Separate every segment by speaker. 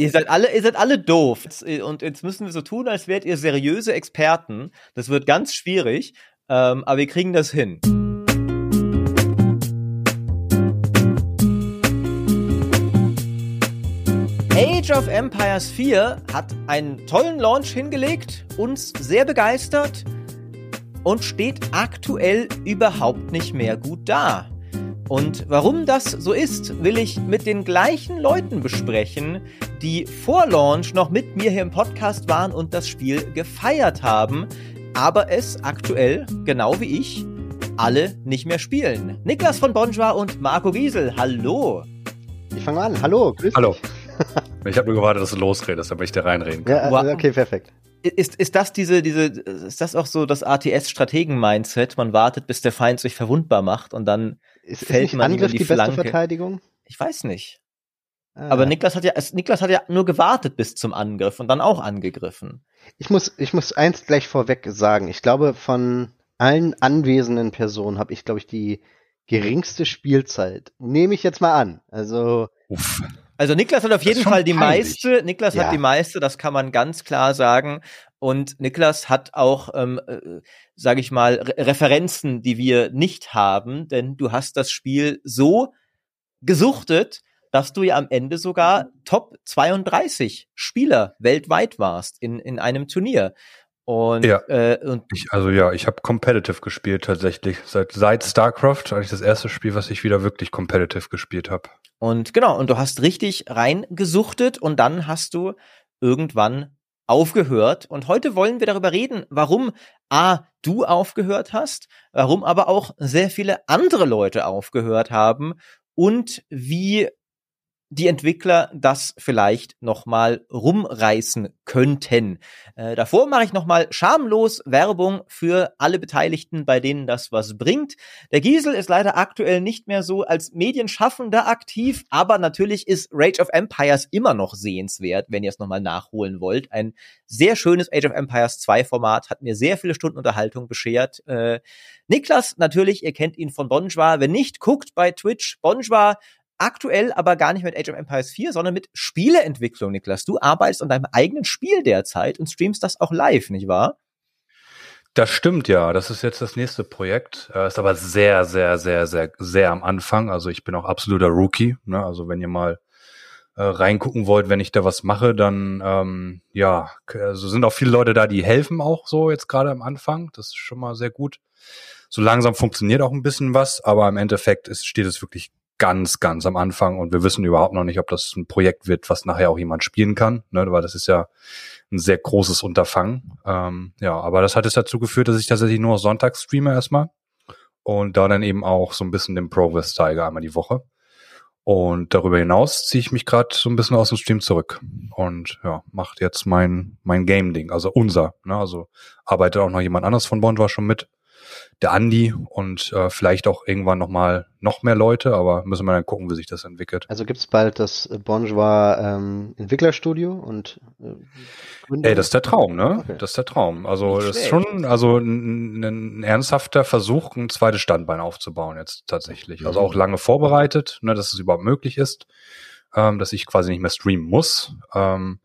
Speaker 1: Ihr seid alle, ihr seid alle doof. Und jetzt müssen wir so tun, als wärt ihr seriöse Experten. Das wird ganz schwierig, ähm, aber wir kriegen das hin. Age of Empires 4 hat einen tollen Launch hingelegt, uns sehr begeistert und steht aktuell überhaupt nicht mehr gut da. Und warum das so ist, will ich mit den gleichen Leuten besprechen, die vor Launch noch mit mir hier im Podcast waren und das Spiel gefeiert haben, aber es aktuell, genau wie ich, alle nicht mehr spielen. Niklas von Bonjour und Marco Wiesel, hallo.
Speaker 2: Ich fange an. Hallo,
Speaker 3: grüß Hallo. ich habe nur gewartet, dass du losredest, damit ich da reinreden
Speaker 2: kann. Ja, okay, perfekt.
Speaker 1: Ist, ist das diese, diese, ist das auch so das ATS-Strategen-Mindset? Man wartet, bis der Feind sich verwundbar macht und dann
Speaker 2: ist, fällt ist man Angriff die, die beste Verteidigung?
Speaker 1: Ich weiß nicht. Ah. Aber Niklas hat ja, Niklas hat ja nur gewartet bis zum Angriff und dann auch angegriffen.
Speaker 2: Ich muss, ich muss eins gleich vorweg sagen. Ich glaube, von allen anwesenden Personen habe ich, glaube ich, die geringste Spielzeit. Nehme ich jetzt mal an. Also. Uff.
Speaker 1: Also Niklas hat auf jeden Fall die peinlich. meiste. Niklas ja. hat die meiste, das kann man ganz klar sagen. Und Niklas hat auch, ähm, äh, sage ich mal, Re Referenzen, die wir nicht haben, denn du hast das Spiel so gesuchtet, dass du ja am Ende sogar Top 32 Spieler weltweit warst in, in einem Turnier. Und,
Speaker 3: ja, äh, und ich, also ja, ich habe competitive gespielt tatsächlich. Seit, seit StarCraft eigentlich das erste Spiel, was ich wieder wirklich competitive gespielt habe.
Speaker 1: Und genau, und du hast richtig reingesuchtet und dann hast du irgendwann aufgehört. Und heute wollen wir darüber reden, warum A, du aufgehört hast, warum aber auch sehr viele andere Leute aufgehört haben und wie die Entwickler das vielleicht nochmal rumreißen könnten. Äh, davor mache ich nochmal schamlos Werbung für alle Beteiligten, bei denen das was bringt. Der Giesel ist leider aktuell nicht mehr so als Medienschaffender aktiv, aber natürlich ist Rage of Empires immer noch sehenswert, wenn ihr es nochmal nachholen wollt. Ein sehr schönes Age of Empires 2 Format, hat mir sehr viele Stunden Unterhaltung beschert. Äh, Niklas, natürlich, ihr kennt ihn von Bonjour. Wenn nicht, guckt bei Twitch Bonjour aktuell aber gar nicht mit Age of Empires 4, sondern mit Spieleentwicklung, Niklas. Du arbeitest an deinem eigenen Spiel derzeit und streamst das auch live, nicht wahr?
Speaker 3: Das stimmt ja. Das ist jetzt das nächste Projekt. Äh, ist aber sehr, sehr, sehr, sehr, sehr am Anfang. Also ich bin auch absoluter Rookie. Ne? Also wenn ihr mal äh, reingucken wollt, wenn ich da was mache, dann ähm, ja, also sind auch viele Leute da, die helfen auch so jetzt gerade am Anfang. Das ist schon mal sehr gut. So langsam funktioniert auch ein bisschen was, aber im Endeffekt ist, steht es wirklich ganz, ganz am Anfang und wir wissen überhaupt noch nicht, ob das ein Projekt wird, was nachher auch jemand spielen kann, ne, weil das ist ja ein sehr großes Unterfangen. Ähm, ja, aber das hat es dazu geführt, dass ich tatsächlich nur sonntags streame erstmal und da dann eben auch so ein bisschen den Progress zeige einmal die Woche. Und darüber hinaus ziehe ich mich gerade so ein bisschen aus dem Stream zurück und ja, macht jetzt mein mein Game-Ding, also unser. Ne? Also arbeitet auch noch jemand anderes von Bond war schon mit der Andi und äh, vielleicht auch irgendwann nochmal noch mehr Leute, aber müssen wir dann gucken, wie sich das entwickelt.
Speaker 2: Also gibt's bald das Bonjour ähm, Entwicklerstudio und
Speaker 3: äh, Ey, das ist der Traum, ne? Okay. Das ist der Traum. Also das ist schon also ein, ein, ernsthafter Versuch, ein zweites Standbein aufzubauen jetzt tatsächlich. Also auch lange vorbereitet, ne, dass es überhaupt möglich ist, ähm, dass ich quasi nicht mehr streamen muss. Ähm,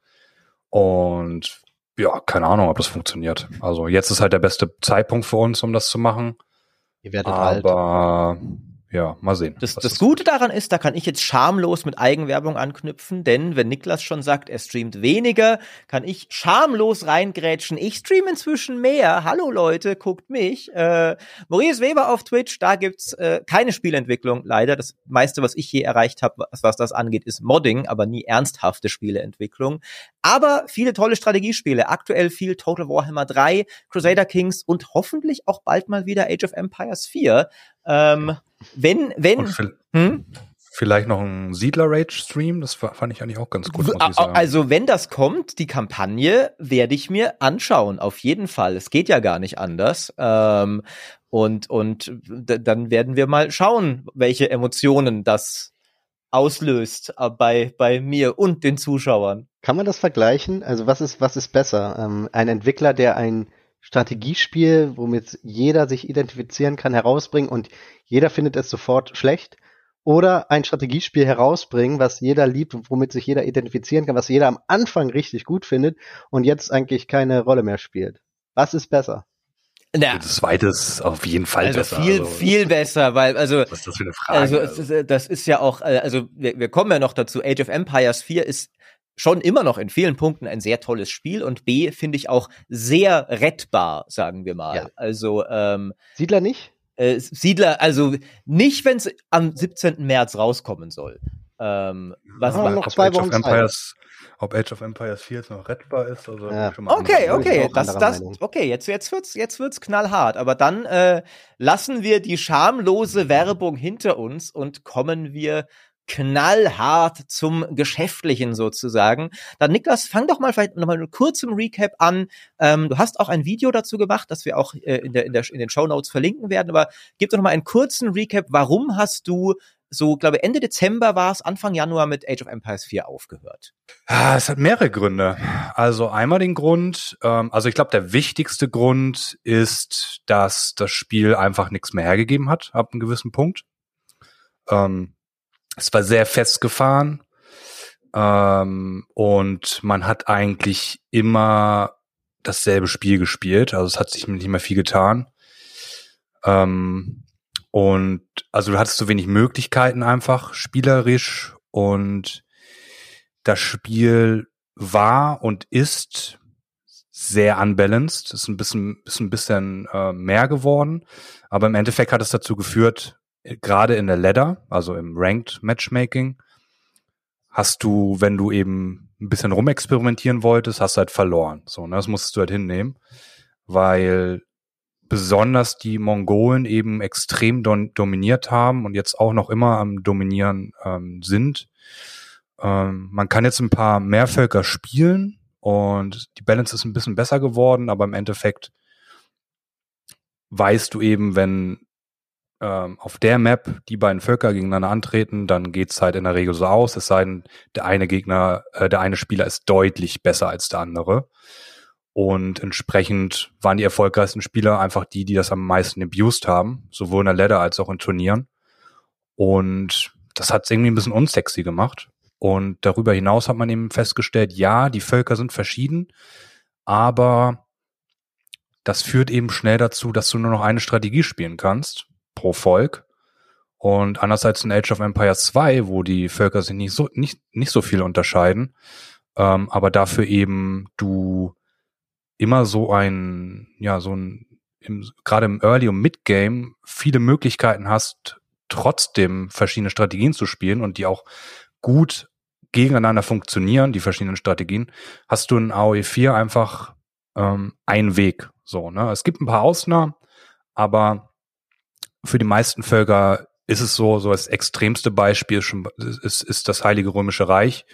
Speaker 3: und ja, keine Ahnung, ob das funktioniert. Also jetzt ist halt der beste Zeitpunkt für uns, um das zu machen.
Speaker 2: Ihr werdet aber alt
Speaker 3: ja, mal sehen.
Speaker 1: Das, das Gute daran ist, da kann ich jetzt schamlos mit Eigenwerbung anknüpfen, denn wenn Niklas schon sagt, er streamt weniger, kann ich schamlos reingrätschen. Ich streame inzwischen mehr. Hallo Leute, guckt mich. Äh, Maurice Weber auf Twitch, da gibt's äh, keine Spielentwicklung, leider. Das meiste, was ich je erreicht habe, was, was das angeht, ist Modding, aber nie ernsthafte Spieleentwicklung. Aber viele tolle Strategiespiele. Aktuell viel Total Warhammer 3, Crusader Kings und hoffentlich auch bald mal wieder Age of Empires 4. Ähm, wenn, wenn.
Speaker 3: Hm? Vielleicht noch ein Siedler-Rage-Stream, das fand ich eigentlich auch ganz gut. Muss
Speaker 1: ich sagen. Also, wenn das kommt, die Kampagne, werde ich mir anschauen, auf jeden Fall. Es geht ja gar nicht anders. Ähm, und und dann werden wir mal schauen, welche Emotionen das auslöst äh, bei, bei mir und den Zuschauern.
Speaker 2: Kann man das vergleichen? Also, was ist, was ist besser? Ähm, ein Entwickler, der ein Strategiespiel, womit jeder sich identifizieren kann, herausbringen und jeder findet es sofort schlecht? oder ein Strategiespiel herausbringen, was jeder liebt, womit sich jeder identifizieren kann, was jeder am Anfang richtig gut findet und jetzt eigentlich keine Rolle mehr spielt. Was ist besser?
Speaker 3: Ja. Das zweite ist auf jeden Fall
Speaker 1: also
Speaker 3: besser.
Speaker 1: Viel, also, viel besser, weil, also.
Speaker 3: Was ist das für eine Frage?
Speaker 1: Also, also. das ist ja auch, äh, also, wir, wir kommen ja noch dazu. Age of Empires 4 ist schon immer noch in vielen Punkten ein sehr tolles Spiel und B finde ich auch sehr rettbar, sagen wir mal. Ja. Also, ähm,
Speaker 2: Siedler nicht?
Speaker 1: Äh, Siedler, also nicht, wenn es am 17. März rauskommen soll. Ähm, was
Speaker 3: ah, noch zwei Wochen Empires, ob Age of Empires 4 jetzt noch rettbar ist. Also
Speaker 1: ja. okay, okay, das, das, okay, jetzt, jetzt wird's, jetzt wird's knallhart. Aber dann äh, lassen wir die schamlose Werbung hinter uns und kommen wir knallhart zum Geschäftlichen sozusagen. Dann Niklas, fang doch mal vielleicht nochmal mit kurzem Recap an. Ähm, du hast auch ein Video dazu gemacht, das wir auch äh, in, der, in, der, in den Show Notes verlinken werden, aber gib doch nochmal einen kurzen Recap. Warum hast du so, glaube Ende Dezember war es, Anfang Januar mit Age of Empires 4 aufgehört?
Speaker 3: Es hat mehrere Gründe. Also einmal den Grund, ähm, also ich glaube, der wichtigste Grund ist, dass das Spiel einfach nichts mehr hergegeben hat, ab einem gewissen Punkt. Ähm, es war sehr festgefahren ähm, und man hat eigentlich immer dasselbe Spiel gespielt. Also es hat sich nicht mehr viel getan. Ähm, und also du hattest so wenig Möglichkeiten einfach spielerisch und das Spiel war und ist sehr unbalanced. Ist ein bisschen, ist ein bisschen äh, mehr geworden. Aber im Endeffekt hat es dazu geführt, gerade in der Ladder, also im Ranked Matchmaking, hast du, wenn du eben ein bisschen rumexperimentieren wolltest, hast du halt verloren. So, ne, das musstest du halt hinnehmen, weil besonders die Mongolen eben extrem dominiert haben und jetzt auch noch immer am Dominieren ähm, sind. Ähm, man kann jetzt ein paar mehr Völker spielen und die Balance ist ein bisschen besser geworden, aber im Endeffekt weißt du eben, wenn ähm, auf der Map die beiden Völker gegeneinander antreten, dann geht's halt in der Regel so aus, es sei denn, der eine Gegner, äh, der eine Spieler ist deutlich besser als der andere. Und entsprechend waren die erfolgreichsten Spieler einfach die, die das am meisten abused haben, sowohl in der Ladder als auch in Turnieren. Und das hat es irgendwie ein bisschen unsexy gemacht. Und darüber hinaus hat man eben festgestellt, ja, die Völker sind verschieden, aber das führt eben schnell dazu, dass du nur noch eine Strategie spielen kannst pro Volk. Und andererseits in Age of Empires 2, wo die Völker sich nicht so, nicht, nicht so viel unterscheiden, ähm, aber dafür eben du immer so ein, ja, so ein, gerade im Early- und Mid-Game viele Möglichkeiten hast, trotzdem verschiedene Strategien zu spielen und die auch gut gegeneinander funktionieren, die verschiedenen Strategien, hast du in AOE 4 einfach ähm, einen Weg. So, ne? Es gibt ein paar Ausnahmen, aber für die meisten Völker ist es so, so das extremste Beispiel schon, ist, ist das Heilige Römische Reich,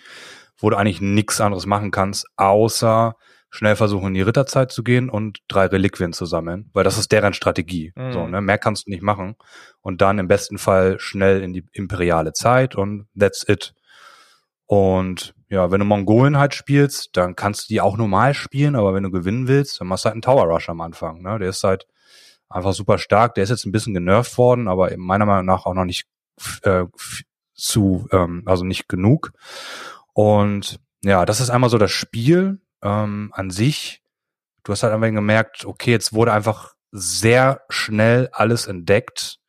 Speaker 3: wo du eigentlich nichts anderes machen kannst, außer schnell versuchen, in die Ritterzeit zu gehen und drei Reliquien zu sammeln, weil das ist deren Strategie. Mhm. So, ne? Mehr kannst du nicht machen. Und dann im besten Fall schnell in die imperiale Zeit und that's it. Und ja, wenn du Mongolen halt spielst, dann kannst du die auch normal spielen, aber wenn du gewinnen willst, dann machst du halt einen Tower Rush am Anfang. Ne? Der ist halt einfach super stark. Der ist jetzt ein bisschen genervt worden, aber meiner Meinung nach auch noch nicht äh, zu, ähm, also nicht genug. Und ja, das ist einmal so das Spiel ähm, an sich, du hast halt einfach gemerkt, okay, jetzt wurde einfach sehr schnell alles entdeckt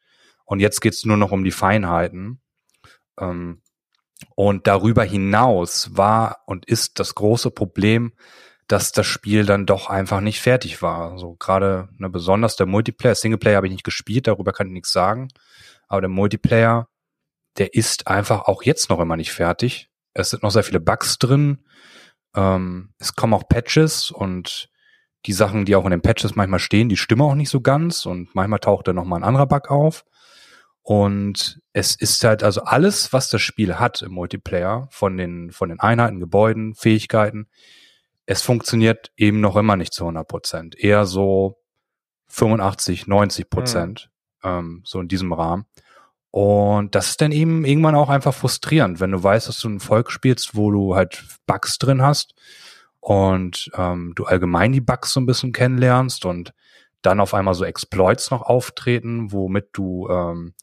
Speaker 3: und jetzt geht's nur noch um die Feinheiten. Ähm, und darüber hinaus war und ist das große Problem, dass das Spiel dann doch einfach nicht fertig war. So gerade ne, besonders der Multiplayer, Singleplayer habe ich nicht gespielt, darüber kann ich nichts sagen. Aber der Multiplayer, der ist einfach auch jetzt noch immer nicht fertig. Es sind noch sehr viele Bugs drin. Ähm, es kommen auch Patches und die Sachen, die auch in den Patches manchmal stehen, die stimmen auch nicht so ganz und manchmal taucht da nochmal ein anderer Bug auf. Und es ist halt also alles, was das Spiel hat im Multiplayer, von den, von den Einheiten, Gebäuden, Fähigkeiten, es funktioniert eben noch immer nicht zu 100 Prozent. Eher so 85, 90 Prozent, mhm. ähm, so in diesem Rahmen. Und das ist dann eben irgendwann auch einfach frustrierend, wenn du weißt, dass du ein Volk spielst, wo du halt Bugs drin hast und ähm, du allgemein die Bugs so ein bisschen kennenlernst und dann auf einmal so Exploits noch auftreten, womit du ähm,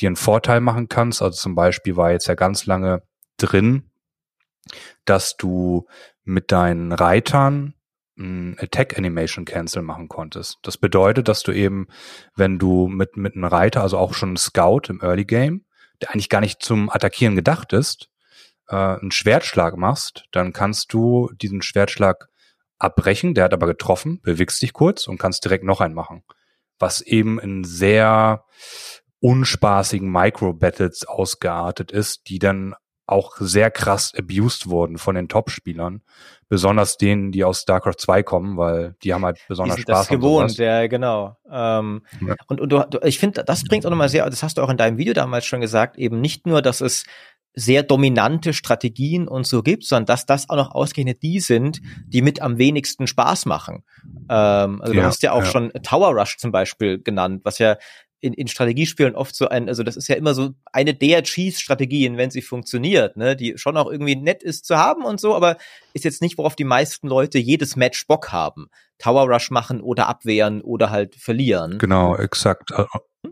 Speaker 3: dir einen Vorteil machen kannst. Also zum Beispiel war jetzt ja ganz lange drin, dass du mit deinen Reitern Attack Animation Cancel machen konntest. Das bedeutet, dass du eben, wenn du mit, mit einem Reiter, also auch schon ein Scout im Early Game, der eigentlich gar nicht zum Attackieren gedacht ist, äh, einen Schwertschlag machst, dann kannst du diesen Schwertschlag abbrechen, der hat aber getroffen, bewegst dich kurz und kannst direkt noch einen machen. Was eben in sehr unspaßigen Micro-Battles ausgeartet ist, die dann auch sehr krass abused wurden von den Top-Spielern. Besonders denen, die aus StarCraft 2 kommen, weil die haben halt besonders die sind Spaß.
Speaker 1: Das gewohnt, ja, genau. Ähm, ja. Und, und du, du, ich finde, das bringt auch nochmal sehr, das hast du auch in deinem Video damals schon gesagt, eben nicht nur, dass es sehr dominante Strategien und so gibt, sondern dass das auch noch ausgerechnet die sind, die mit am wenigsten Spaß machen. Ähm, also ja, du hast ja auch ja. schon Tower Rush zum Beispiel genannt, was ja in, in Strategiespielen oft so ein, also das ist ja immer so eine der Cheese-Strategien, wenn sie funktioniert, ne, die schon auch irgendwie nett ist zu haben und so, aber ist jetzt nicht, worauf die meisten Leute jedes Match Bock haben. Tower Rush machen oder abwehren oder halt verlieren.
Speaker 3: Genau, exakt.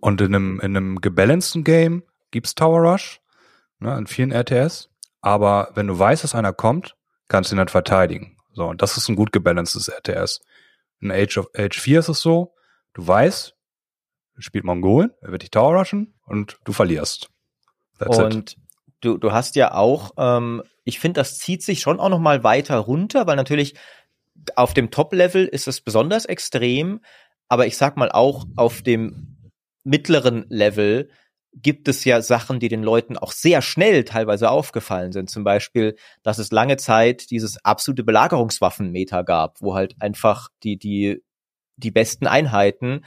Speaker 3: Und in einem, in einem gebalanceden Game gibt's Tower Rush, ne, in vielen RTS, aber wenn du weißt, dass einer kommt, kannst du ihn halt verteidigen. So, und das ist ein gut gebalancedes RTS. In Age of Age 4 ist es so, du weißt, spielt Mongolen, er wird dich Tower rushen und du verlierst.
Speaker 1: That's und it. Du, du hast ja auch, ähm, ich finde, das zieht sich schon auch noch mal weiter runter, weil natürlich auf dem Top-Level ist es besonders extrem, aber ich sag mal auch auf dem mittleren Level gibt es ja Sachen, die den Leuten auch sehr schnell teilweise aufgefallen sind. Zum Beispiel, dass es lange Zeit dieses absolute Belagerungswaffen-Meta gab, wo halt einfach die, die, die besten Einheiten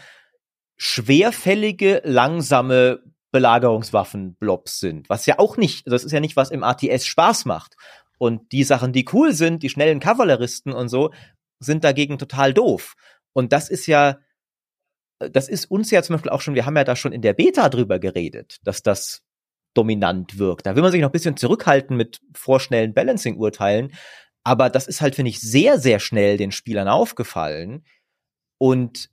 Speaker 1: schwerfällige, langsame Belagerungswaffen-Blobs sind, was ja auch nicht, das ist ja nicht, was im ATS Spaß macht. Und die Sachen, die cool sind, die schnellen Kavalleristen und so, sind dagegen total doof. Und das ist ja, das ist uns ja zum Beispiel auch schon, wir haben ja da schon in der Beta drüber geredet, dass das dominant wirkt. Da will man sich noch ein bisschen zurückhalten mit vorschnellen Balancing-Urteilen. Aber das ist halt, finde ich, sehr, sehr schnell den Spielern aufgefallen. Und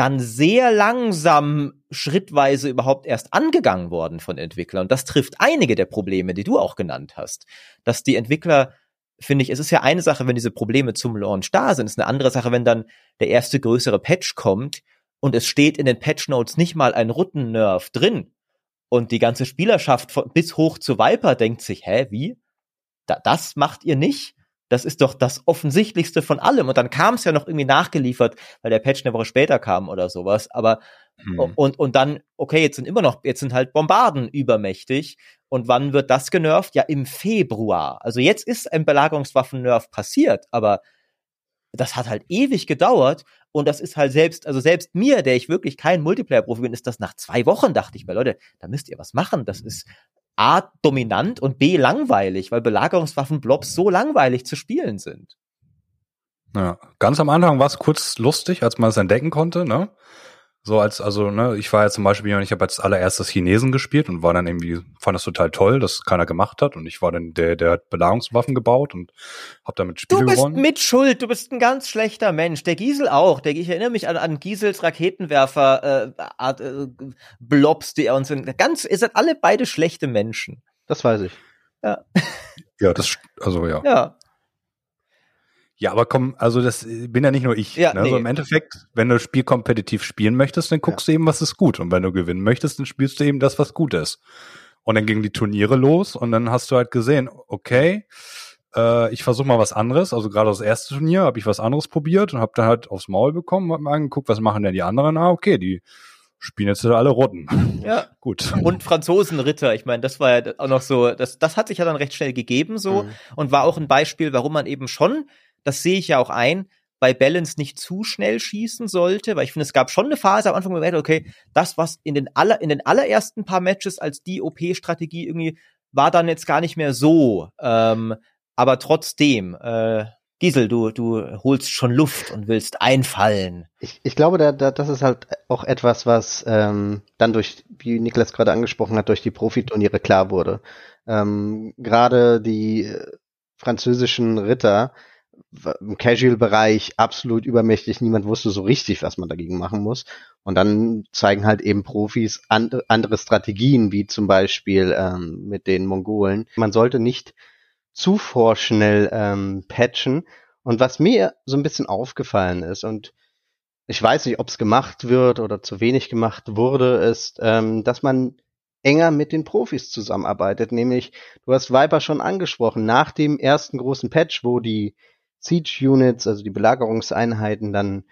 Speaker 1: dann sehr langsam schrittweise überhaupt erst angegangen worden von Entwicklern. Und das trifft einige der Probleme, die du auch genannt hast. Dass die Entwickler, finde ich, es ist ja eine Sache, wenn diese Probleme zum Launch da sind. Es ist eine andere Sache, wenn dann der erste größere Patch kommt und es steht in den Patch Notes nicht mal ein Rutten-Nerf drin. Und die ganze Spielerschaft von, bis hoch zu Viper denkt sich, hä, wie? Da, das macht ihr nicht? Das ist doch das Offensichtlichste von allem. Und dann kam es ja noch irgendwie nachgeliefert, weil der Patch eine Woche später kam oder sowas. Aber hm. und, und dann, okay, jetzt sind immer noch, jetzt sind halt Bombarden übermächtig. Und wann wird das genervt? Ja, im Februar. Also jetzt ist ein Belagerungswaffen-Nerf passiert, aber das hat halt ewig gedauert. Und das ist halt selbst, also selbst mir, der ich wirklich kein Multiplayer-Profi bin, ist das nach zwei Wochen, dachte ich mir, Leute, da müsst ihr was machen. Das ist, A, dominant und B, langweilig, weil Belagerungswaffen-Blobs so langweilig zu spielen sind.
Speaker 3: Ja, ganz am Anfang war es kurz lustig, als man es entdecken konnte, ne? So als, also, ne, ich war ja zum Beispiel, ich habe als allererstes Chinesen gespielt und war dann irgendwie, fand das total toll, dass keiner gemacht hat und ich war dann der, der hat Belagerungswaffen gebaut und hab damit Spiele
Speaker 1: gewonnen. Du bist
Speaker 3: gewonnen.
Speaker 1: mit Schuld, du bist ein ganz schlechter Mensch. Der Giesel auch, der, ich erinnere mich an, an Giesels Raketenwerfer, äh, Art, äh, Blobs, die er uns, in, ganz, ihr seid alle beide schlechte Menschen.
Speaker 2: Das weiß ich.
Speaker 1: Ja.
Speaker 3: Ja, das, also ja.
Speaker 1: Ja.
Speaker 3: Ja, aber komm, also das bin ja nicht nur ich.
Speaker 1: Ja,
Speaker 3: ne? also
Speaker 1: nee.
Speaker 3: im Endeffekt, wenn du Spiel kompetitiv spielen möchtest, dann guckst ja. du eben, was ist gut. Und wenn du gewinnen möchtest, dann spielst du eben das, was gut ist. Und dann gingen die Turniere los und dann hast du halt gesehen, okay, äh, ich versuche mal was anderes. Also gerade das erste Turnier habe ich was anderes probiert und habe dann halt aufs Maul bekommen, hab mal angeguckt, was machen denn die anderen? Ah, okay, die spielen jetzt alle Rotten.
Speaker 1: Ja. Gut. Und Franzosenritter, ich meine, das war ja auch noch so, das, das hat sich ja dann recht schnell gegeben so mhm. und war auch ein Beispiel, warum man eben schon das sehe ich ja auch ein, bei Balance nicht zu schnell schießen sollte, weil ich finde, es gab schon eine Phase am Anfang, wo man okay, das, was in den, aller, in den allerersten paar Matches als die OP-Strategie irgendwie war dann jetzt gar nicht mehr so. Ähm, aber trotzdem, äh, Giesel, du, du holst schon Luft und willst einfallen.
Speaker 2: Ich, ich glaube, da, da, das ist halt auch etwas, was ähm, dann durch, wie Niklas gerade angesprochen hat, durch die Profiturniere klar wurde. Ähm, Gerade die äh, französischen Ritter im Casual-Bereich absolut übermächtig. Niemand wusste so richtig, was man dagegen machen muss. Und dann zeigen halt eben Profis and andere Strategien, wie zum Beispiel ähm, mit den Mongolen. Man sollte nicht zu vorschnell ähm, patchen. Und was mir so ein bisschen aufgefallen ist, und ich weiß nicht, ob es gemacht wird oder zu wenig gemacht wurde, ist, ähm, dass man enger mit den Profis zusammenarbeitet. Nämlich, du hast Viper schon angesprochen, nach dem ersten großen Patch, wo die Siege Units, also die Belagerungseinheiten dann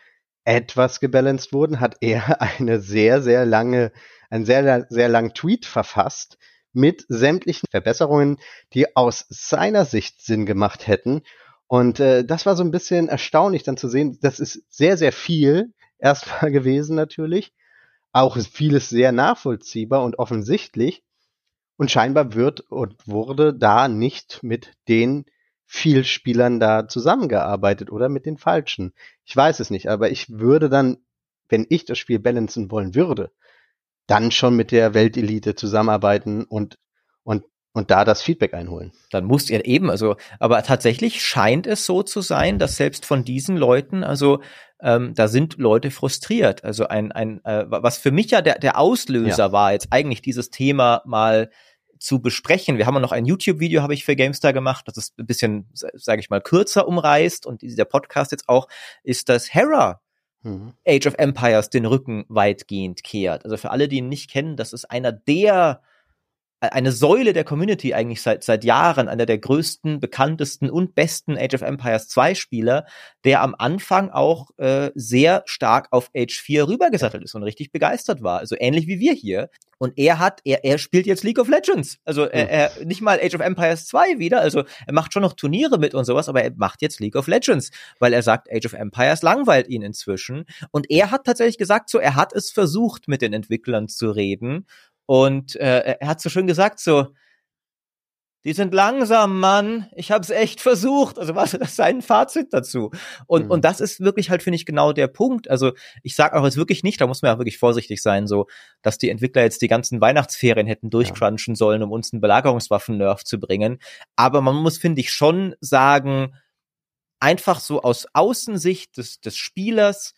Speaker 2: etwas gebalanced wurden, hat er eine sehr, sehr lange, einen sehr, sehr langen Tweet verfasst mit sämtlichen Verbesserungen, die aus seiner Sicht Sinn gemacht hätten. Und äh, das war so ein bisschen erstaunlich dann zu sehen. Das ist sehr, sehr viel erstmal gewesen natürlich. Auch vieles sehr nachvollziehbar und offensichtlich. Und scheinbar wird und wurde da nicht mit den Spielern da zusammengearbeitet oder mit den falschen. Ich weiß es nicht, aber ich würde dann, wenn ich das Spiel balancen wollen würde, dann schon mit der Weltelite zusammenarbeiten und, und und da das Feedback einholen.
Speaker 1: Dann muss ihr eben, also, aber tatsächlich scheint es so zu sein, dass selbst von diesen Leuten, also ähm, da sind Leute frustriert. Also ein, ein äh, was für mich ja der, der Auslöser ja. war, jetzt eigentlich dieses Thema mal zu besprechen. Wir haben noch ein YouTube-Video, habe ich für GameStar gemacht, das ist ein bisschen, sage ich mal, kürzer umreißt und dieser Podcast jetzt auch, ist, dass Hera mhm. Age of Empires den Rücken weitgehend kehrt. Also für alle, die ihn nicht kennen, das ist einer der eine Säule der Community eigentlich seit, seit Jahren, einer der größten, bekanntesten und besten Age of Empires 2 Spieler, der am Anfang auch äh, sehr stark auf Age 4 rübergesattelt ist und richtig begeistert war. Also ähnlich wie wir hier. Und er hat, er, er spielt jetzt League of Legends. Also er, hm. er nicht mal Age of Empires 2 wieder. Also er macht schon noch Turniere mit und sowas, aber er macht jetzt League of Legends, weil er sagt, Age of Empires langweilt ihn inzwischen. Und er hat tatsächlich gesagt, so, er hat es versucht, mit den Entwicklern zu reden und äh, er hat so schön gesagt, so, die sind langsam, Mann. Ich habe es echt versucht. Also was ist sein Fazit dazu? Und mhm. und das ist wirklich halt finde ich genau der Punkt. Also ich sage auch jetzt wirklich nicht, da muss man ja wirklich vorsichtig sein, so dass die Entwickler jetzt die ganzen Weihnachtsferien hätten durchcrunchen sollen, um uns einen Belagerungswaffen-Nerf zu bringen. Aber man muss finde ich schon sagen, einfach so aus Außensicht des des Spielers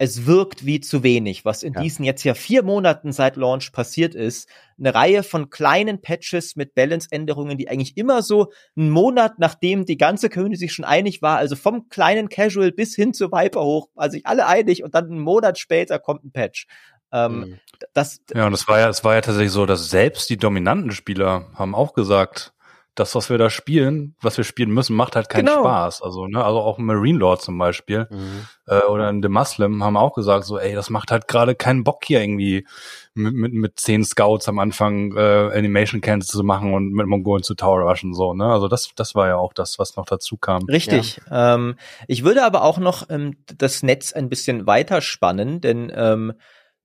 Speaker 1: es wirkt wie zu wenig, was in ja. diesen jetzt ja vier Monaten seit Launch passiert ist. Eine Reihe von kleinen Patches mit Balance-Änderungen, die eigentlich immer so einen Monat nachdem die ganze Community sich schon einig war, also vom kleinen Casual bis hin zu Viper hoch, also sich alle einig und dann einen Monat später kommt ein Patch. Ähm, mhm.
Speaker 3: das, ja, und es war ja, es war ja tatsächlich so, dass selbst die dominanten Spieler haben auch gesagt, das, was wir da spielen, was wir spielen müssen, macht halt keinen genau. Spaß. Also, ne, also auch Marine Lord zum Beispiel mhm. äh, oder in The Muslim haben auch gesagt, so, ey, das macht halt gerade keinen Bock hier irgendwie mit, mit, mit zehn Scouts am Anfang äh, Animation Cans zu machen und mit Mongolen zu Tower Rushen so, ne? Also das, das war ja auch das, was noch dazu kam.
Speaker 1: Richtig. Ja. Ähm, ich würde aber auch noch ähm, das Netz ein bisschen weiter spannen, denn ähm,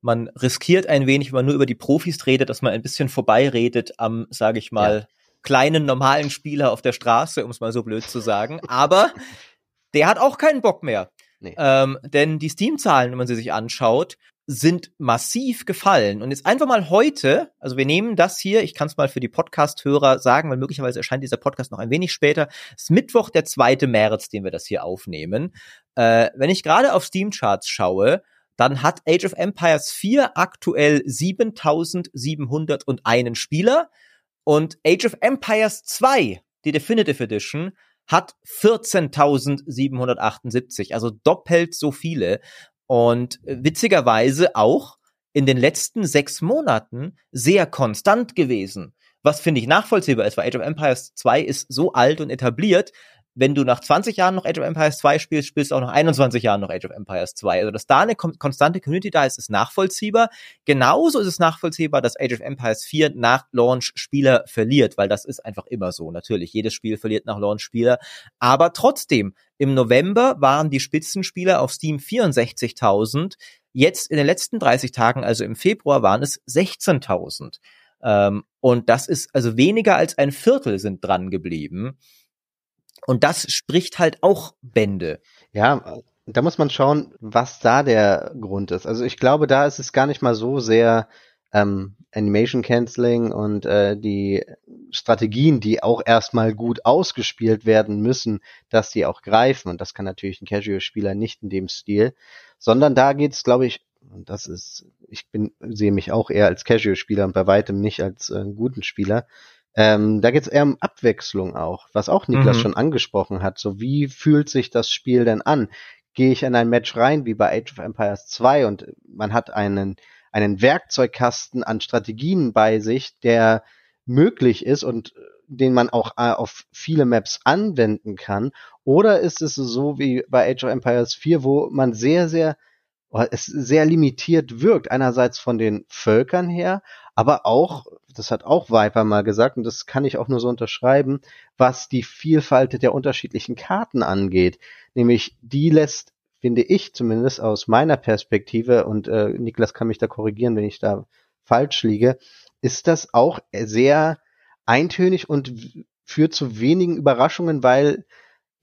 Speaker 1: man riskiert ein wenig, wenn man nur über die Profis redet, dass man ein bisschen vorbeiredet am, sage ich mal, ja kleinen normalen Spieler auf der Straße, um es mal so blöd zu sagen. Aber der hat auch keinen Bock mehr. Nee. Ähm, denn die Steam-Zahlen, wenn man sie sich anschaut, sind massiv gefallen. Und jetzt einfach mal heute, also wir nehmen das hier, ich kann es mal für die Podcast-Hörer sagen, weil möglicherweise erscheint dieser Podcast noch ein wenig später. Es ist Mittwoch, der 2. März, den wir das hier aufnehmen. Äh, wenn ich gerade auf Steam-Charts schaue, dann hat Age of Empires 4 aktuell 7701 Spieler. Und Age of Empires 2, die Definitive Edition, hat 14.778, also doppelt so viele. Und witzigerweise auch in den letzten sechs Monaten sehr konstant gewesen. Was finde ich nachvollziehbar ist, weil Age of Empires 2 ist so alt und etabliert, wenn du nach 20 Jahren noch Age of Empires 2 spielst, spielst du auch nach 21 Jahren noch Age of Empires 2. Also, dass da eine konstante Community da ist, ist nachvollziehbar. Genauso ist es nachvollziehbar, dass Age of Empires 4 nach Launch Spieler verliert, weil das ist einfach immer so. Natürlich, jedes Spiel verliert nach Launch Spieler. Aber trotzdem, im November waren die Spitzenspieler auf Steam 64.000. Jetzt in den letzten 30 Tagen, also im Februar, waren es 16.000. Ähm, und das ist also weniger als ein Viertel sind dran geblieben. Und das spricht halt auch Bände.
Speaker 2: Ja, da muss man schauen, was da der Grund ist. Also ich glaube, da ist es gar nicht mal so sehr ähm, Animation Canceling und äh, die Strategien, die auch erstmal gut ausgespielt werden müssen, dass die auch greifen. Und das kann natürlich ein Casual-Spieler nicht in dem Stil, sondern da geht's, glaube ich, und das ist, ich bin, sehe mich auch eher als Casual-Spieler und bei weitem nicht als äh, guten Spieler. Ähm, da geht's eher um Abwechslung auch, was auch Niklas mhm. schon angesprochen hat. So, wie fühlt sich das Spiel denn an? Gehe ich in ein Match rein, wie bei Age of Empires 2 und man hat einen einen Werkzeugkasten an Strategien bei sich, der möglich ist und äh, den man auch äh, auf viele Maps anwenden kann? Oder ist es so wie bei Age of Empires 4, wo man sehr, sehr, es sehr limitiert wirkt, einerseits von den Völkern her, aber auch, das hat auch Viper mal gesagt, und das kann ich auch nur so unterschreiben, was die Vielfalt der unterschiedlichen Karten angeht. Nämlich, die lässt finde ich zumindest aus meiner Perspektive, und äh, Niklas kann mich da korrigieren, wenn ich da falsch liege, ist das auch sehr eintönig und führt zu wenigen Überraschungen, weil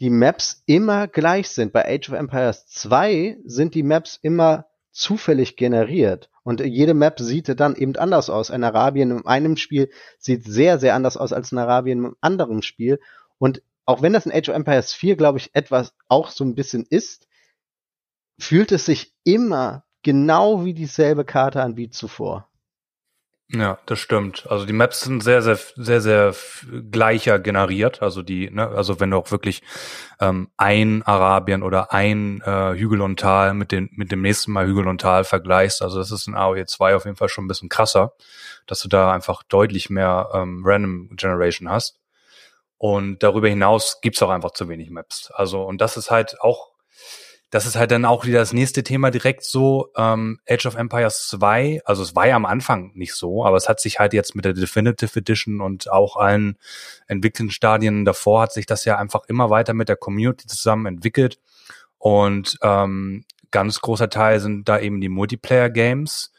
Speaker 2: die Maps immer gleich sind. Bei Age of Empires 2 sind die Maps immer zufällig generiert. Und jede Map sieht dann eben anders aus. Ein Arabien in einem Spiel sieht sehr, sehr anders aus als ein Arabien im anderen Spiel. Und auch wenn das in Age of Empires 4, glaube ich, etwas auch so ein bisschen ist, fühlt es sich immer genau wie dieselbe Karte an wie zuvor.
Speaker 3: Ja, das stimmt. Also die Maps sind sehr, sehr, sehr, sehr gleicher generiert. Also die, ne, also wenn du auch wirklich ähm, ein Arabien oder ein äh, Hügel und Tal mit dem mit dem nächsten Mal Hügel und Tal vergleichst, also das ist in AOE 2 auf jeden Fall schon ein bisschen krasser, dass du da einfach deutlich mehr ähm, Random Generation hast. Und darüber hinaus gibt's auch einfach zu wenig Maps. Also und das ist halt auch das ist halt dann auch wieder das nächste Thema direkt so, ähm, Age of Empires 2, also es war ja am Anfang nicht so, aber es hat sich halt jetzt mit der Definitive Edition und auch allen entwickelnden Stadien davor hat sich das ja einfach immer weiter mit der Community zusammen entwickelt und ähm, ganz großer Teil sind da eben die Multiplayer-Games,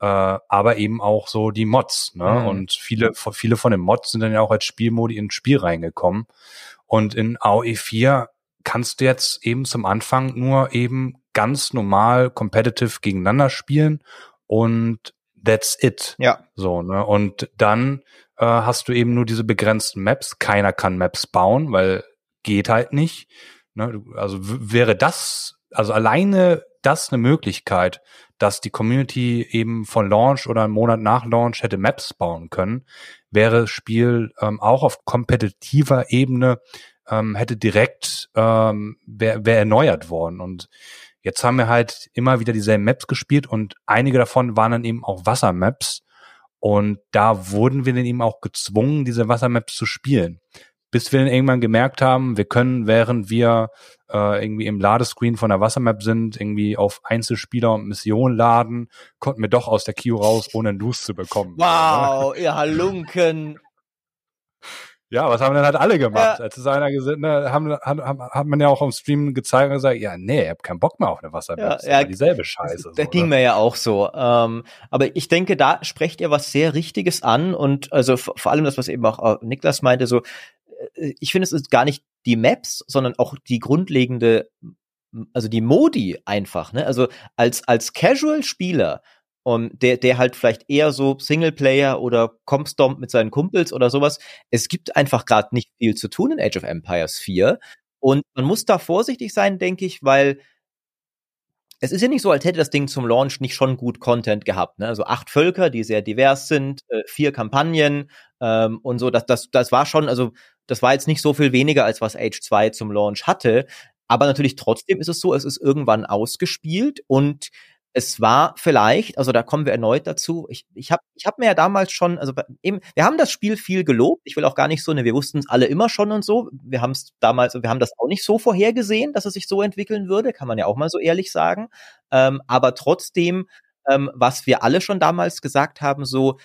Speaker 3: äh, aber eben auch so die Mods, ne? Mhm. Und viele, viele von den Mods sind dann ja auch als Spielmodi ins Spiel reingekommen. Und in AOE 4 kannst du jetzt eben zum Anfang nur eben ganz normal competitive gegeneinander spielen und that's it.
Speaker 1: Ja.
Speaker 3: So, ne? Und dann äh, hast du eben nur diese begrenzten Maps. Keiner kann Maps bauen, weil geht halt nicht. Ne? Also wäre das, also alleine das eine Möglichkeit, dass die Community eben von Launch oder einen Monat nach Launch hätte Maps bauen können, wäre das Spiel ähm, auch auf kompetitiver Ebene ähm, hätte direkt ähm, wäre wär erneuert worden. Und jetzt haben wir halt immer wieder dieselben Maps gespielt und einige davon waren dann eben auch Wassermaps. Und da wurden wir dann eben auch gezwungen, diese Wassermaps zu spielen. Bis wir dann irgendwann gemerkt haben, wir können, während wir äh, irgendwie im Ladescreen von der Wassermap sind, irgendwie auf Einzelspieler und Mission laden, konnten wir doch aus der Queue raus, ohne einen Loose zu bekommen.
Speaker 1: Wow, ihr Halunken.
Speaker 3: Ja, was haben dann halt alle gemacht? Ja. Als es einer gesagt, ne, haben, hat, hat man ja auch im Stream gezeigt und gesagt, ja, nee, ich hab keinen Bock mehr auf eine Wassermap. Ja, ja, dieselbe Scheiße. Das,
Speaker 1: so, ging oder? mir ja auch so. Ähm, aber ich denke, da sprecht ihr was sehr Richtiges an und also vor allem das, was eben auch Niklas meinte, so, äh, ich finde, es ist gar nicht die Maps, sondern auch die grundlegende, also die Modi einfach, ne? Also als, als Casual-Spieler und der, der halt vielleicht eher so Singleplayer oder Compstomp mit seinen Kumpels oder sowas. Es gibt einfach gerade nicht viel zu tun in Age of Empires 4. Und man muss da vorsichtig sein, denke ich, weil es ist ja nicht so, als hätte das Ding zum Launch nicht schon gut Content gehabt. Ne? Also acht Völker, die sehr divers sind, äh, vier Kampagnen ähm, und so. Das, das, das war schon, also das war jetzt nicht so viel weniger, als was Age 2 zum Launch hatte. Aber natürlich trotzdem ist es so, es ist irgendwann ausgespielt und es war vielleicht, also da kommen wir erneut dazu. Ich, ich habe ich hab mir ja damals schon, also eben, wir haben das Spiel viel gelobt. Ich will auch gar nicht so, ne, wir wussten es alle immer schon und so. Wir haben es damals, wir haben das auch nicht so vorhergesehen, dass es sich so entwickeln würde, kann man ja auch mal so ehrlich sagen. Ähm, aber trotzdem, ähm, was wir alle schon damals gesagt haben, so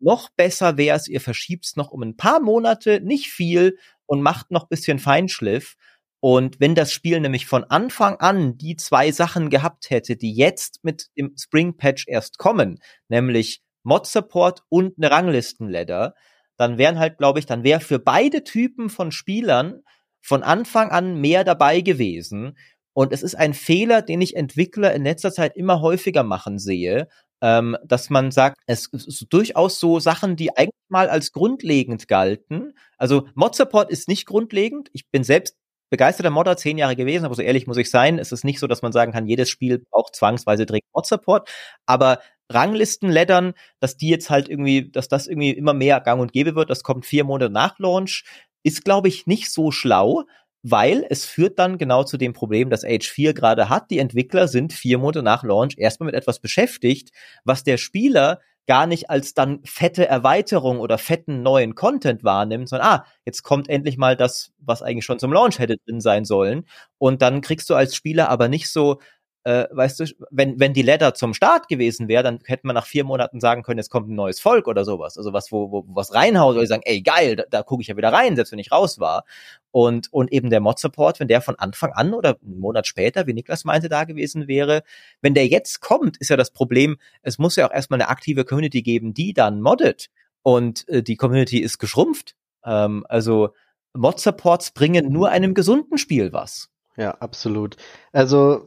Speaker 1: noch besser wäre es, ihr verschiebt noch um ein paar Monate, nicht viel und macht noch bisschen Feinschliff. Und wenn das Spiel nämlich von Anfang an die zwei Sachen gehabt hätte, die jetzt mit dem Spring Patch erst kommen, nämlich Mod Support und eine Ranglistenladder, dann wären halt, glaube ich, dann wäre für beide Typen von Spielern von Anfang an mehr dabei gewesen. Und es ist ein Fehler, den ich Entwickler in letzter Zeit immer häufiger machen sehe, ähm, dass man sagt, es ist durchaus so Sachen, die eigentlich mal als grundlegend galten. Also Mod-Support ist nicht grundlegend. Ich bin selbst begeisterter Modder zehn Jahre gewesen, aber so ehrlich muss ich sein, es ist nicht so, dass man sagen kann, jedes Spiel braucht zwangsweise direkt Mod-Support, aber Ranglistenlettern, dass die jetzt halt irgendwie, dass das irgendwie immer mehr gang und gäbe wird, das kommt vier Monate nach Launch, ist, glaube ich, nicht so schlau, weil es führt dann genau zu dem Problem, das Age 4 gerade hat. Die Entwickler sind vier Monate nach Launch erstmal mit etwas beschäftigt, was der Spieler gar nicht als dann fette Erweiterung oder fetten neuen Content wahrnimmt, sondern ah, jetzt kommt endlich mal das, was eigentlich schon zum Launch hätte drin sein sollen. Und dann kriegst du als Spieler aber nicht so äh, weißt du, wenn, wenn die Letter zum Start gewesen wäre, dann hätte man nach vier Monaten sagen können, jetzt kommt ein neues Volk oder sowas. Also was, wo, wo was reinhaut, oder sagen, ey, geil, da, da gucke ich ja wieder rein, selbst wenn ich raus war. Und, und eben der Mod-Support, wenn der von Anfang an oder einen Monat später, wie Niklas meinte, da gewesen wäre, wenn der jetzt kommt, ist ja das Problem, es muss ja auch erstmal eine aktive Community geben, die dann moddet. Und äh, die Community ist geschrumpft. Ähm, also Mod-Supports bringen nur einem gesunden Spiel was.
Speaker 2: Ja, absolut. Also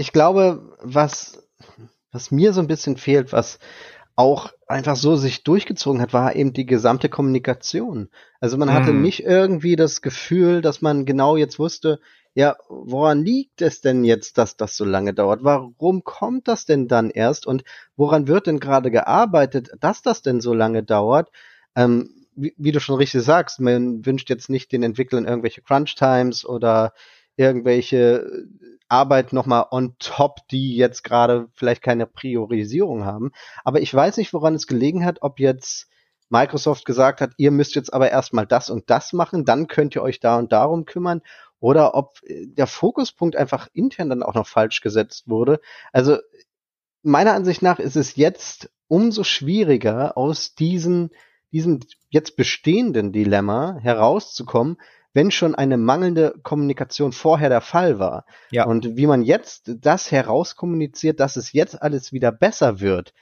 Speaker 2: ich glaube, was, was mir so ein bisschen fehlt, was auch einfach so sich durchgezogen hat, war eben die gesamte Kommunikation. Also man hatte mhm. nicht irgendwie das Gefühl, dass man genau jetzt wusste, ja, woran liegt es denn jetzt, dass das so lange dauert? Warum kommt das denn dann erst? Und woran wird denn gerade gearbeitet, dass das denn so lange dauert? Ähm, wie, wie, du schon richtig sagst, man wünscht jetzt nicht den Entwicklern irgendwelche Crunch Times oder irgendwelche Arbeit nochmal on top, die jetzt gerade vielleicht keine Priorisierung haben. Aber ich weiß nicht, woran es gelegen hat, ob jetzt Microsoft gesagt hat, ihr müsst jetzt aber erstmal das und das machen, dann könnt ihr euch da und darum kümmern, oder ob äh, der Fokuspunkt einfach intern dann auch noch falsch gesetzt wurde. Also meiner Ansicht nach ist es jetzt umso schwieriger, aus diesen, diesem jetzt bestehenden Dilemma herauszukommen, wenn schon eine mangelnde Kommunikation vorher der Fall war. Ja. Und wie man jetzt das herauskommuniziert, dass es jetzt alles wieder besser wird,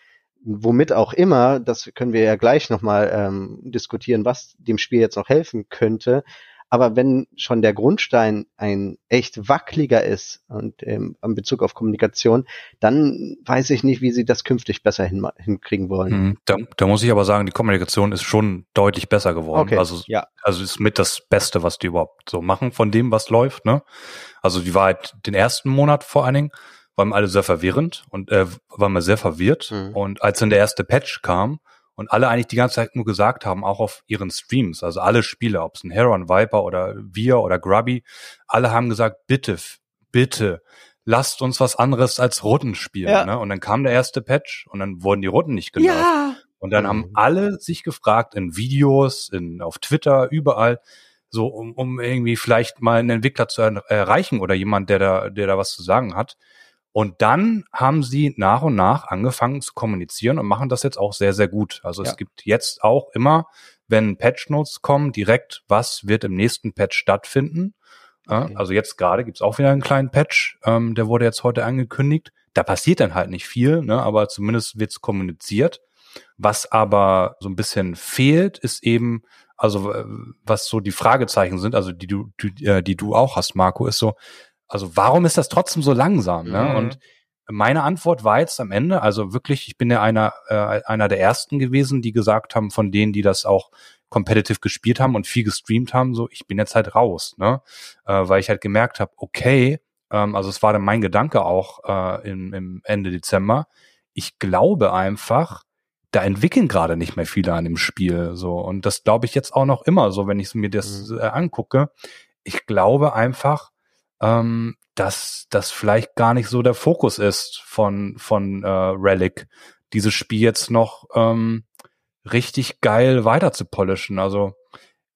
Speaker 2: womit auch immer, das können wir ja gleich nochmal ähm, diskutieren, was dem Spiel jetzt noch helfen könnte. Aber wenn schon der Grundstein ein echt wackeliger ist und ähm, in Bezug auf Kommunikation, dann weiß ich nicht, wie sie das künftig besser hin, hinkriegen wollen.
Speaker 3: Mhm. Da, da, muss ich aber sagen, die Kommunikation ist schon deutlich besser geworden. Okay. Also, ja. also ist mit das Beste, was die überhaupt so machen von dem, was läuft. Ne? Also die war halt den ersten Monat vor allen Dingen, waren alle sehr verwirrend und äh, waren wir sehr verwirrt. Mhm. Und als dann der erste Patch kam, und alle eigentlich die ganze Zeit nur gesagt haben, auch auf ihren Streams, also alle Spieler, ob es ein Heron, Viper oder wir oder Grubby, alle haben gesagt, bitte, bitte, lasst uns was anderes als Rutten spielen. Ja. Ne? Und dann kam der erste Patch und dann wurden die Rutten nicht genannt. Ja. Und dann haben mhm. alle sich gefragt in Videos, in, auf Twitter, überall, so um, um irgendwie vielleicht mal einen Entwickler zu erreichen oder jemand, der da, der da was zu sagen hat. Und dann haben sie nach und nach angefangen zu kommunizieren und machen das jetzt auch sehr, sehr gut. Also ja. es gibt jetzt auch immer, wenn Patch Notes kommen, direkt, was wird im nächsten Patch stattfinden. Okay. Also jetzt gerade gibt's auch wieder einen kleinen Patch, ähm, der wurde jetzt heute angekündigt. Da passiert dann halt nicht viel, ne, aber zumindest wird's kommuniziert. Was aber so ein bisschen fehlt, ist eben, also was so die Fragezeichen sind, also die du, die, äh, die du auch hast, Marco, ist so, also warum ist das trotzdem so langsam? Ne? Mhm. Und meine Antwort war jetzt am Ende, also wirklich, ich bin ja einer, äh, einer der ersten gewesen, die gesagt haben, von denen, die das auch competitive gespielt haben und viel gestreamt haben, so, ich bin jetzt halt raus, ne? Äh, weil ich halt gemerkt habe, okay, ähm, also es war dann mein Gedanke auch äh, im, im Ende Dezember, ich glaube einfach, da entwickeln gerade nicht mehr viele an dem Spiel, so. Und das glaube ich jetzt auch noch immer so, wenn ich mir das mhm. äh, angucke. Ich glaube einfach, ähm, dass das vielleicht gar nicht so der Fokus ist von, von äh, Relic, dieses Spiel jetzt noch ähm, richtig geil weiter zu polischen. Also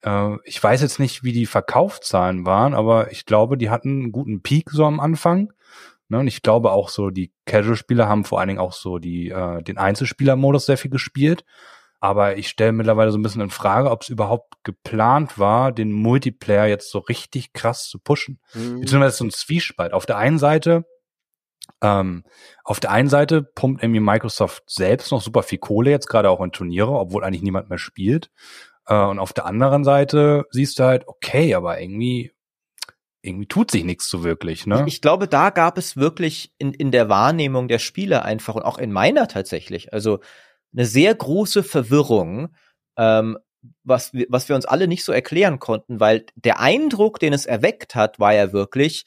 Speaker 3: äh, ich weiß jetzt nicht, wie die Verkaufszahlen waren, aber ich glaube, die hatten einen guten Peak so am Anfang. Ne? Und ich glaube auch so, die Casual-Spieler haben vor allen Dingen auch so die, äh, den Einzelspieler-Modus sehr viel gespielt. Aber ich stelle mittlerweile so ein bisschen in Frage, ob es überhaupt geplant war, den Multiplayer jetzt so richtig krass zu pushen. Mhm. Beziehungsweise so ein Zwiespalt. Auf der einen Seite, ähm, auf der einen Seite pumpt irgendwie Microsoft selbst noch super viel Kohle jetzt gerade auch in Turniere, obwohl eigentlich niemand mehr spielt. Äh, und auf der anderen Seite siehst du halt, okay, aber irgendwie irgendwie tut sich nichts so wirklich, ne?
Speaker 1: Ich, ich, glaube, da gab es wirklich in, in der Wahrnehmung der Spieler einfach und auch in meiner tatsächlich, also eine sehr große Verwirrung, ähm, was, wir, was wir uns alle nicht so erklären konnten, weil der Eindruck, den es erweckt hat, war ja wirklich,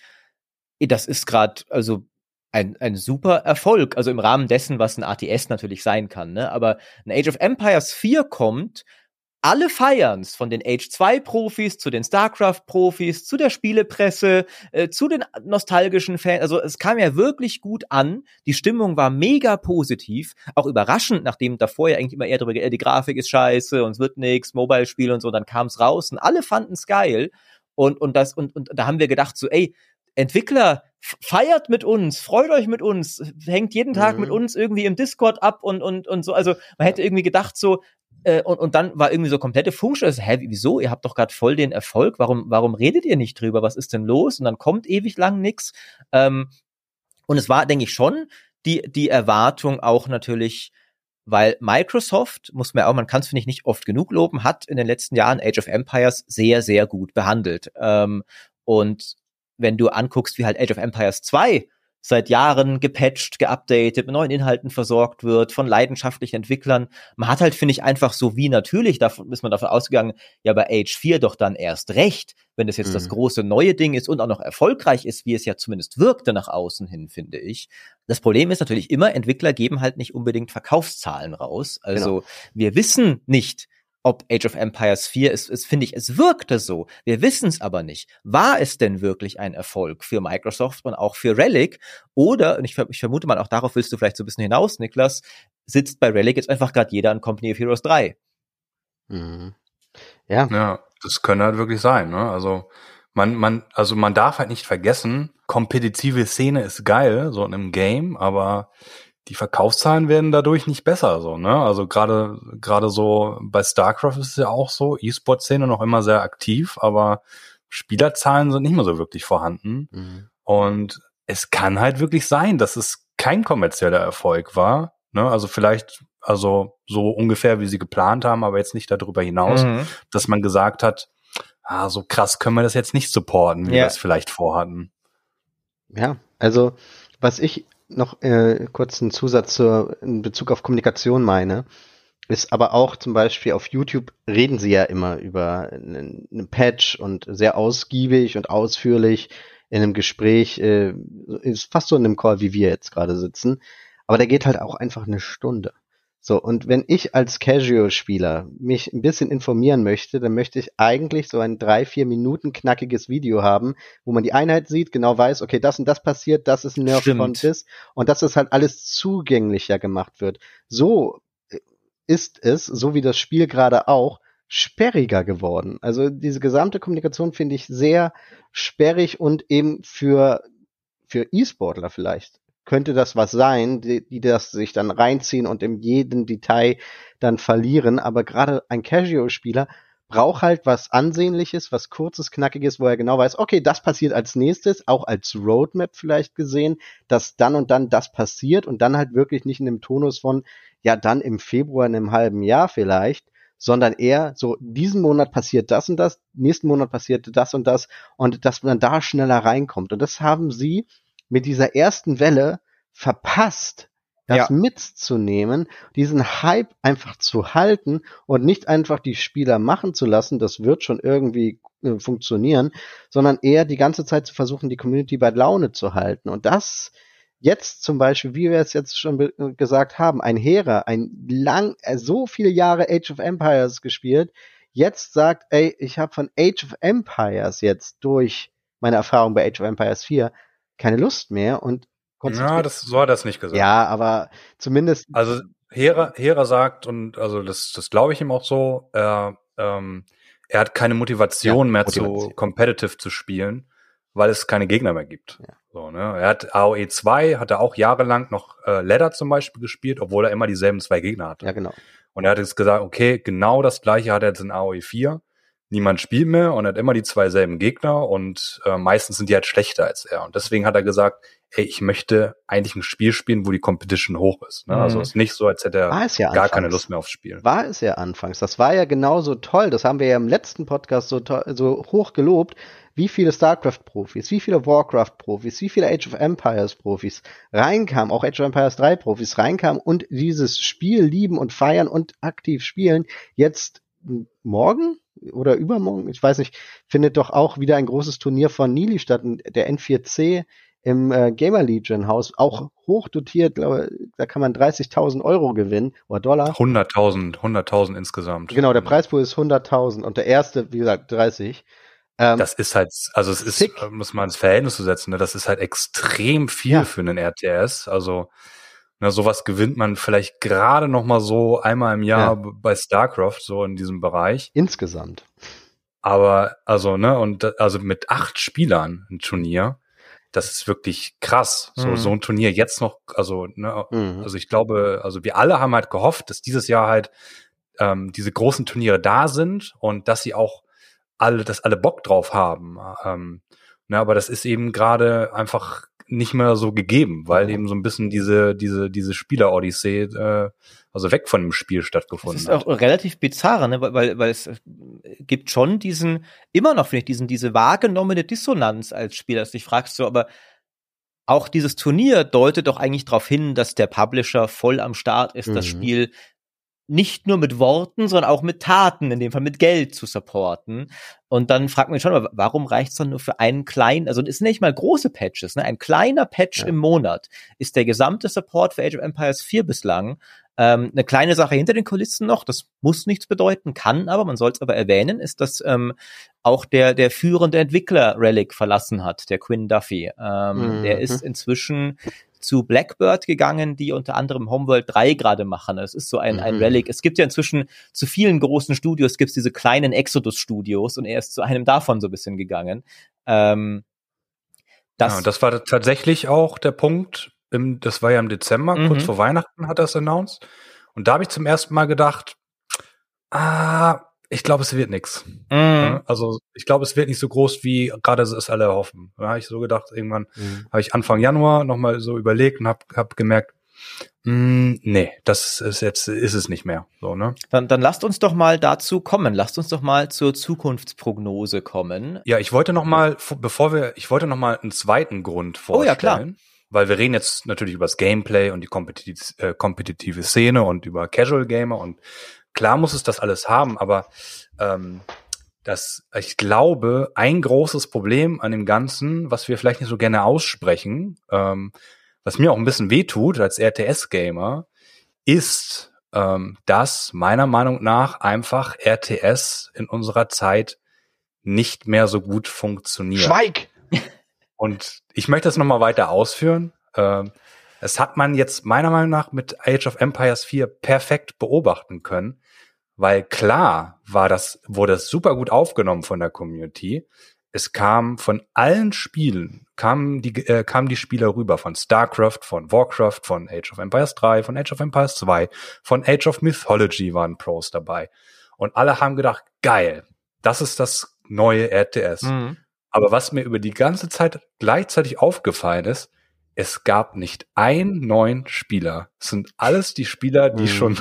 Speaker 1: das ist gerade, also ein, ein super Erfolg, also im Rahmen dessen, was ein ATS natürlich sein kann, ne? Aber ein Age of Empires 4 kommt alle feiern's, von den Age 2 Profis zu den StarCraft Profis, zu der Spielepresse, äh, zu den nostalgischen Fans. Also es kam ja wirklich gut an. Die Stimmung war mega positiv, auch überraschend, nachdem davor ja eigentlich immer eher darüber, äh, die Grafik ist scheiße und es wird nix, Mobile-Spiel und so, dann kam's raus und alle fanden's geil. Und, und das, und, und da haben wir gedacht, so, ey, Entwickler, feiert mit uns, freut euch mit uns, hängt jeden Tag mhm. mit uns irgendwie im Discord ab und, und, und so. Also man hätte irgendwie gedacht, so, äh, und, und dann war irgendwie so komplette. Also, hä, wieso? Ihr habt doch gerade voll den Erfolg. Warum, warum redet ihr nicht drüber? Was ist denn los? Und dann kommt ewig lang nix. Ähm, und es war, denke ich, schon die, die Erwartung auch natürlich, weil Microsoft, muss man auch, man kann es, finde ich, nicht oft genug loben, hat in den letzten Jahren Age of Empires sehr, sehr gut behandelt. Ähm, und wenn du anguckst, wie halt Age of Empires 2 seit Jahren gepatcht, geupdatet, mit neuen Inhalten versorgt wird, von leidenschaftlichen Entwicklern. Man hat halt, finde ich, einfach so wie natürlich, davon ist man davon ausgegangen, ja, bei Age 4 doch dann erst recht, wenn das jetzt mhm. das große neue Ding ist und auch noch erfolgreich ist, wie es ja zumindest wirkte nach außen hin, finde ich. Das Problem ist natürlich immer, Entwickler geben halt nicht unbedingt Verkaufszahlen raus. Also genau. wir wissen nicht, ob Age of Empires 4 ist, ist finde ich, es wirkte so. Wir wissen es aber nicht. War es denn wirklich ein Erfolg für Microsoft und auch für Relic? Oder, und ich, ich vermute mal, auch darauf willst du vielleicht so ein bisschen hinaus, Niklas, sitzt bei Relic jetzt einfach gerade jeder an Company of Heroes 3.
Speaker 3: Mhm. Ja. Ja, das könnte halt wirklich sein, ne? Also, man, man, also man darf halt nicht vergessen, kompetitive Szene ist geil, so in einem Game, aber die Verkaufszahlen werden dadurch nicht besser, so, ne? Also gerade, gerade so bei StarCraft ist es ja auch so, E-Sport-Szene noch immer sehr aktiv, aber Spielerzahlen sind nicht mehr so wirklich vorhanden. Mhm. Und es kann halt wirklich sein, dass es kein kommerzieller Erfolg war, ne? Also vielleicht, also so ungefähr, wie sie geplant haben, aber jetzt nicht darüber hinaus, mhm. dass man gesagt hat, ah, so krass können wir das jetzt nicht supporten, wie ja. wir das vielleicht vorhatten.
Speaker 2: Ja, also was ich noch äh, kurz einen Zusatz zur, in Bezug auf Kommunikation meine, ist aber auch zum Beispiel auf YouTube reden sie ja immer über einen, einen Patch und sehr ausgiebig und ausführlich in einem Gespräch, äh, ist fast so in einem Call, wie wir jetzt gerade sitzen. Aber der geht halt auch einfach eine Stunde. So, und wenn ich als Casual-Spieler mich ein bisschen informieren möchte, dann möchte ich eigentlich so ein drei, vier Minuten knackiges Video haben, wo man die Einheit sieht, genau weiß, okay, das und das passiert, das ist ein Nerf von das und dass das halt alles zugänglicher gemacht wird. So äh, ist es, so wie das Spiel gerade auch, sperriger geworden. Also diese gesamte Kommunikation finde ich sehr sperrig und eben für, für E-Sportler vielleicht könnte das was sein, die, die das sich dann reinziehen und in jedem Detail dann verlieren. Aber gerade ein Casual-Spieler braucht halt was Ansehnliches, was kurzes, knackiges, wo er genau weiß, okay, das passiert als nächstes, auch als Roadmap vielleicht gesehen, dass dann und dann das passiert und dann halt wirklich nicht in dem Tonus von, ja, dann im Februar in einem halben Jahr vielleicht, sondern eher so, diesen Monat passiert das und das, nächsten Monat passiert das und das und dass man da schneller reinkommt. Und das haben sie mit dieser ersten Welle verpasst, das ja. mitzunehmen, diesen Hype einfach zu halten und nicht einfach die Spieler machen zu lassen, das wird schon irgendwie äh, funktionieren, sondern eher die ganze Zeit zu versuchen, die Community bei Laune zu halten. Und das jetzt zum Beispiel, wie wir es jetzt schon äh, gesagt haben, ein Herer, ein lang, äh, so viele Jahre Age of Empires gespielt, jetzt sagt, ey, ich habe von Age of Empires jetzt durch meine Erfahrung bei Age of Empires 4 keine Lust mehr und
Speaker 3: ja, das so hat er es nicht gesagt.
Speaker 2: Ja, aber zumindest.
Speaker 3: Also Hera, Hera sagt, und also das, das glaube ich ihm auch so, er, ähm, er hat keine Motivation ja, mehr Motivation. zu competitive zu spielen, weil es keine Gegner mehr gibt. Ja. So, ne? Er hat AOE 2, hat er auch jahrelang noch äh, Ladder zum Beispiel gespielt, obwohl er immer dieselben zwei Gegner hatte.
Speaker 2: Ja, genau.
Speaker 3: Und er hat jetzt gesagt, okay, genau das gleiche hat er jetzt in AOE 4 niemand spielt mehr und hat immer die zwei selben Gegner und äh, meistens sind die halt schlechter als er. Und deswegen hat er gesagt, ey, ich möchte eigentlich ein Spiel spielen, wo die Competition hoch ist. Ne? Also mhm. Also es ist nicht so, als hätte er ja gar keine Lust mehr aufs Spiel.
Speaker 2: War es ja anfangs. Das war ja genauso toll. Das haben wir ja im letzten Podcast so, so hoch gelobt. wie viele StarCraft-Profis, wie viele Warcraft-Profis, wie viele Age of Empires-Profis reinkamen, auch Age of Empires 3-Profis reinkamen und dieses Spiel lieben und feiern und aktiv spielen, jetzt morgen oder übermorgen, ich weiß nicht, findet doch auch wieder ein großes Turnier von Nili statt, der N4C im äh, Gamer Legion Haus, auch hoch dotiert, glaube, da kann man 30.000 Euro gewinnen oder Dollar.
Speaker 3: 100.000, 100.000 insgesamt.
Speaker 2: Genau, der Preispool ist 100.000 und der erste, wie gesagt, 30.
Speaker 3: Ähm, das ist halt, also es ist, sick. muss man ins Verhältnis zu setzen, ne? das ist halt extrem viel ja. für einen RTS. Also na, sowas gewinnt man vielleicht gerade noch mal so einmal im Jahr ja. bei StarCraft, so in diesem Bereich.
Speaker 2: Insgesamt.
Speaker 3: Aber, also, ne, und also mit acht Spielern ein Turnier, das ist wirklich krass. So, mhm. so ein Turnier jetzt noch, also, ne, mhm. also ich glaube, also wir alle haben halt gehofft, dass dieses Jahr halt ähm, diese großen Turniere da sind und dass sie auch alle, dass alle Bock drauf haben. Ähm, ne, aber das ist eben gerade einfach nicht mehr so gegeben, weil eben so ein bisschen diese, diese, diese Spieler-Odyssee, äh, also weg von dem Spiel stattgefunden hat.
Speaker 1: Das ist auch relativ bizarr, ne? weil, weil es gibt schon diesen, immer noch finde ich, diesen, diese wahrgenommene Dissonanz als Spieler, dass du dich fragst so, aber auch dieses Turnier deutet doch eigentlich darauf hin, dass der Publisher voll am Start ist, mhm. das Spiel nicht nur mit Worten, sondern auch mit Taten, in dem Fall mit Geld zu supporten. Und dann fragt man sich schon, warum reicht es dann nur für einen kleinen, also es sind nicht mal große Patches, ne? ein kleiner Patch ja. im Monat ist der gesamte Support für Age of Empires 4 bislang. Ähm, eine kleine Sache hinter den Kulissen noch, das muss nichts bedeuten, kann aber, man soll es aber erwähnen, ist, dass ähm, auch der, der führende Entwickler Relic verlassen hat, der Quinn Duffy. Ähm, mhm. Der ist inzwischen zu Blackbird gegangen, die unter anderem Homeworld 3 gerade machen. Es ist so ein, ein mhm. Relic. Es gibt ja inzwischen zu vielen großen Studios gibt es diese kleinen Exodus-Studios und er ist zu einem davon so ein bisschen gegangen. Ähm,
Speaker 3: das, ja, das war tatsächlich auch der Punkt, im, das war ja im Dezember, mhm. kurz vor Weihnachten hat er es announced. Und da habe ich zum ersten Mal gedacht, ah, ich glaube, es wird nichts. Mm. Also ich glaube, es wird nicht so groß, wie gerade es alle hoffen. Da habe ich so gedacht, irgendwann mm. habe ich Anfang Januar nochmal so überlegt und habe hab gemerkt, mm, nee, das ist jetzt ist es nicht mehr. So, ne?
Speaker 1: Dann, dann lasst uns doch mal dazu kommen. Lasst uns doch mal zur Zukunftsprognose kommen.
Speaker 3: Ja, ich wollte noch mal, bevor wir, ich wollte noch mal einen zweiten Grund vorstellen. Oh ja, klar weil wir reden jetzt natürlich über das Gameplay und die äh, kompetitive Szene und über Casual Gamer und klar muss es das alles haben, aber ähm, das, ich glaube, ein großes Problem an dem Ganzen, was wir vielleicht nicht so gerne aussprechen, ähm, was mir auch ein bisschen wehtut als RTS-Gamer, ist, ähm, dass meiner Meinung nach einfach RTS in unserer Zeit nicht mehr so gut funktioniert.
Speaker 2: Schweig!
Speaker 3: Und ich möchte das nochmal weiter ausführen. Ähm, es hat man jetzt meiner Meinung nach mit Age of Empires 4 perfekt beobachten können, weil klar war das, wurde das super gut aufgenommen von der Community. Es kam von allen Spielen, kamen die, äh, kamen die Spieler rüber von StarCraft, von Warcraft, von Age of Empires 3, von Age of Empires 2, von Age of Mythology waren Pros dabei. Und alle haben gedacht, geil, das ist das neue RTS. Mhm. Aber was mir über die ganze Zeit gleichzeitig aufgefallen ist, es gab nicht einen neuen Spieler. Es sind alles die Spieler, die mhm. schon,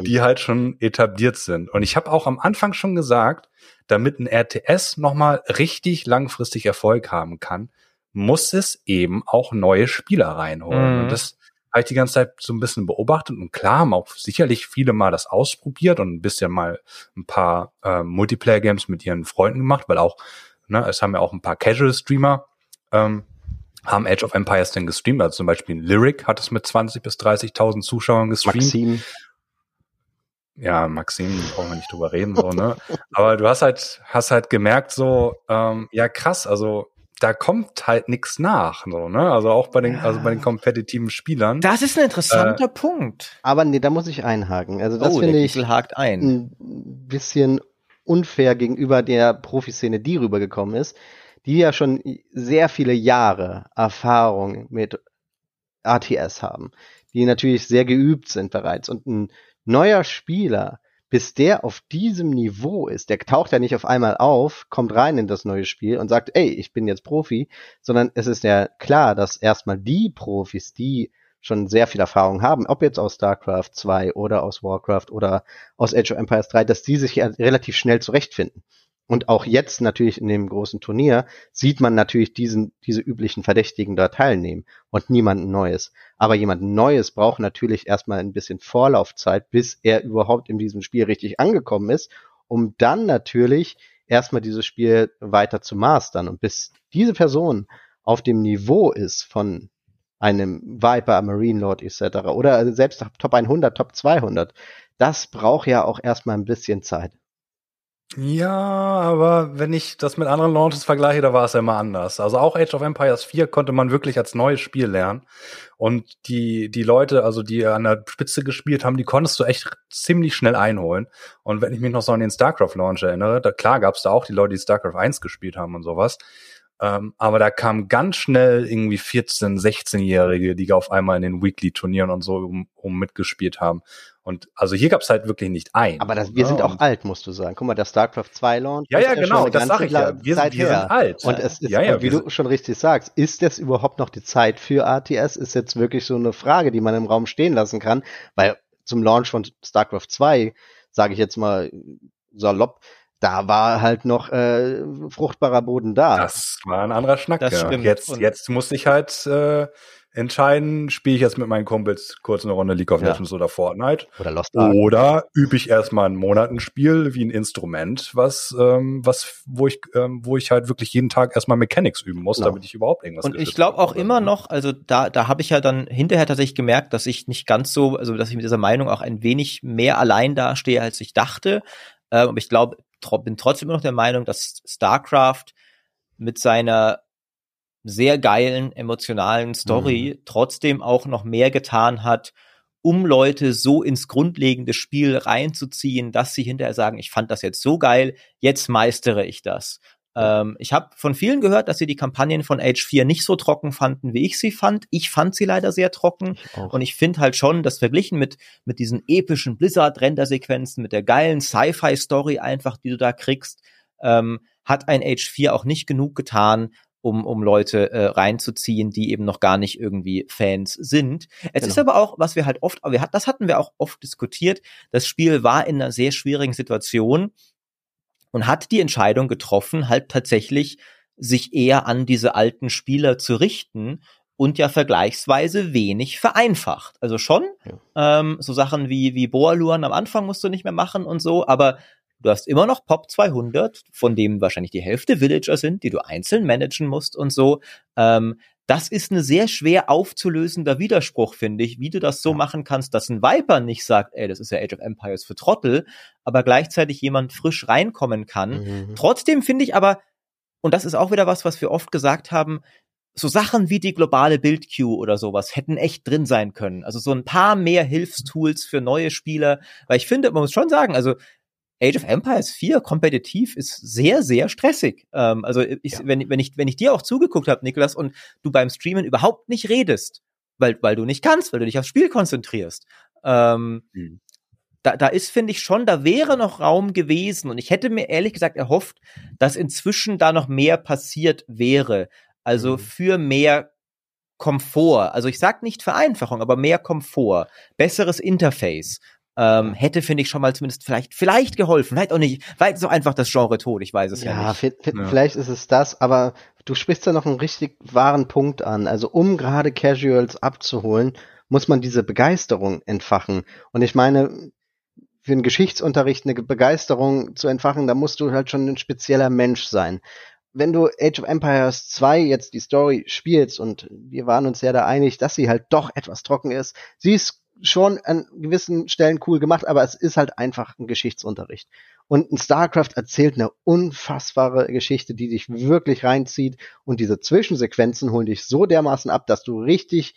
Speaker 3: die halt schon etabliert sind. Und ich habe auch am Anfang schon gesagt, damit ein RTS nochmal richtig langfristig Erfolg haben kann, muss es eben auch neue Spieler reinholen. Mhm. Und das habe ich die ganze Zeit so ein bisschen beobachtet. Und klar haben auch sicherlich viele mal das ausprobiert und ein bisschen mal ein paar äh, Multiplayer-Games mit ihren Freunden gemacht, weil auch, ne, es haben ja auch ein paar Casual-Streamer ähm, haben Age of Empires denn gestreamt? Also zum Beispiel Lyric hat es mit 20 bis 30.000 Zuschauern gestreamt. Maxim. Ja, Maxim, brauchen wir nicht drüber reden, so, ne? Aber du hast halt, hast halt gemerkt, so, ähm, ja krass, also da kommt halt nichts nach, so, ne? Also auch bei den, ja. also bei den kompetitiven Spielern.
Speaker 1: Das ist ein interessanter äh, Punkt.
Speaker 2: Aber nee, da muss ich einhaken. Also das
Speaker 1: oh,
Speaker 2: finde ich
Speaker 1: hakt ein.
Speaker 2: ein bisschen unfair gegenüber der Profiszene, die rübergekommen ist die ja schon sehr viele Jahre Erfahrung mit RTS haben, die natürlich sehr geübt sind bereits. Und ein neuer Spieler, bis der auf diesem Niveau ist, der taucht ja nicht auf einmal auf, kommt rein in das neue Spiel und sagt, ey, ich bin jetzt Profi, sondern es ist ja klar, dass erstmal die Profis, die schon sehr viel Erfahrung haben, ob jetzt aus StarCraft 2 oder aus Warcraft oder aus Age of Empires 3, dass die sich ja relativ schnell zurechtfinden. und auch jetzt natürlich in dem großen Turnier sieht man natürlich diesen, diese üblichen Verdächtigen da teilnehmen und niemanden Neues. Aber jemand Neues braucht natürlich erstmal ein bisschen Vorlaufzeit, bis er überhaupt in diesem Spiel richtig angekommen ist, um dann natürlich erstmal dieses Spiel weiter zu mastern. Und bis diese Person auf dem Niveau ist von einem Viper, Marine Lord etc. oder selbst Top 100, Top 200, das braucht ja auch erstmal ein bisschen Zeit.
Speaker 3: Ja, aber wenn ich das mit anderen Launches vergleiche, da war es ja immer anders. Also auch Age of Empires 4 konnte man wirklich als neues Spiel lernen. Und die, die Leute, also die an der Spitze gespielt haben, die konntest du echt ziemlich schnell einholen. Und wenn ich mich noch so an den StarCraft Launch erinnere, da klar gab es da auch die Leute, die StarCraft 1 gespielt haben und sowas. Ähm, aber da kamen ganz schnell irgendwie 14-, 16-Jährige, die auf einmal in den Weekly-Turnieren und so um, um mitgespielt haben. Und also hier gab es halt wirklich nicht ein.
Speaker 2: Aber das, wir sind auch alt, musst du sagen. Guck mal, der StarCraft 2 Launch.
Speaker 3: Ja, ja, genau, das sage ich ja. Wir,
Speaker 2: Zeit wir sind alt. Und es ist, ja, ja, wie du schon richtig sagst, ist das überhaupt noch die Zeit für ATS? Ist jetzt wirklich so eine Frage, die man im Raum stehen lassen kann, weil zum Launch von StarCraft 2, sage ich jetzt mal salopp, da war halt noch äh, fruchtbarer Boden da.
Speaker 3: Das war ein anderer Schnack. Das ja. stimmt. Jetzt, jetzt muss ich halt äh, entscheiden, spiele ich jetzt mit meinen Kumpels kurz eine Runde League of ja. Legends oder Fortnite.
Speaker 2: Oder Lost
Speaker 3: Ark. Oder übe ich erstmal einen Monat ein Spiel wie ein Instrument, was, ähm, was, wo ich, ähm, wo ich halt wirklich jeden Tag erstmal Mechanics üben muss, genau. damit ich überhaupt irgendwas
Speaker 1: Und ich glaube auch immer noch, also da, da habe ich ja dann hinterher tatsächlich gemerkt, dass ich nicht ganz so, also dass ich mit dieser Meinung auch ein wenig mehr allein dastehe, als ich dachte. Ähm, aber ich glaube, bin trotzdem immer noch der Meinung, dass StarCraft mit seiner sehr geilen emotionalen Story mhm. trotzdem auch noch mehr getan hat, um Leute so ins grundlegende Spiel reinzuziehen, dass sie hinterher sagen, ich fand das jetzt so geil, jetzt meistere ich das. Ähm, ich habe von vielen gehört, dass sie die Kampagnen von Age 4 nicht so trocken fanden, wie ich sie fand. Ich fand sie leider sehr trocken. Ich und ich finde halt schon, dass verglichen mit, mit diesen epischen Blizzard-Render-Sequenzen, mit der geilen Sci-Fi-Story einfach, die du da kriegst, ähm, hat ein Age 4 auch nicht genug getan, um, um Leute äh, reinzuziehen, die eben noch gar nicht irgendwie Fans sind. Es genau. ist aber auch, was wir halt oft, wir hat, das hatten wir auch oft diskutiert, das Spiel war in einer sehr schwierigen Situation und hat die Entscheidung getroffen, halt tatsächlich sich eher an diese alten Spieler zu richten und ja vergleichsweise wenig vereinfacht. Also schon ja. ähm, so Sachen wie wie Boaluan am Anfang musst du nicht mehr machen und so, aber du hast immer noch Pop 200, von dem wahrscheinlich die Hälfte Villager sind, die du einzeln managen musst und so. Ähm, das ist ein sehr schwer aufzulösender Widerspruch, finde ich, wie du das so machen kannst, dass ein Viper nicht sagt, ey, das ist ja Age of Empires für Trottel, aber gleichzeitig jemand frisch reinkommen kann. Mhm. Trotzdem finde ich aber, und das ist auch wieder was, was wir oft gesagt haben, so Sachen wie die globale Build-Queue oder sowas hätten echt drin sein können. Also so ein paar mehr Hilfstools für neue Spieler, weil ich finde, man muss schon sagen, also Age of Empires 4 kompetitiv ist sehr, sehr stressig. Ähm, also ich, ja. wenn, wenn, ich, wenn ich dir auch zugeguckt habe, Niklas, und du beim Streamen überhaupt nicht redest, weil, weil du nicht kannst, weil du dich aufs Spiel konzentrierst. Ähm, mhm. da, da ist, finde ich schon, da wäre noch Raum gewesen. Und ich hätte mir ehrlich gesagt erhofft, dass inzwischen da noch mehr passiert wäre. Also mhm. für mehr Komfort. Also ich sag nicht Vereinfachung, aber mehr Komfort, besseres Interface ähm, hätte, finde ich, schon mal zumindest vielleicht, vielleicht geholfen. Vielleicht auch nicht, vielleicht so einfach das Genre tot, ich weiß es ja, ja nicht.
Speaker 2: Ja, vielleicht ist es das, aber du sprichst ja noch einen richtig wahren Punkt an. Also um gerade Casuals abzuholen, muss man diese Begeisterung entfachen. Und ich meine, für einen Geschichtsunterricht eine Begeisterung zu entfachen, da musst du halt schon ein spezieller Mensch sein. Wenn du Age of Empires 2 jetzt die Story spielst und wir waren uns ja da einig, dass sie halt doch etwas trocken ist, sie ist schon an gewissen Stellen cool gemacht, aber es ist halt einfach ein Geschichtsunterricht. Und ein StarCraft erzählt eine unfassbare Geschichte, die dich wirklich reinzieht und diese Zwischensequenzen holen dich so dermaßen ab, dass du richtig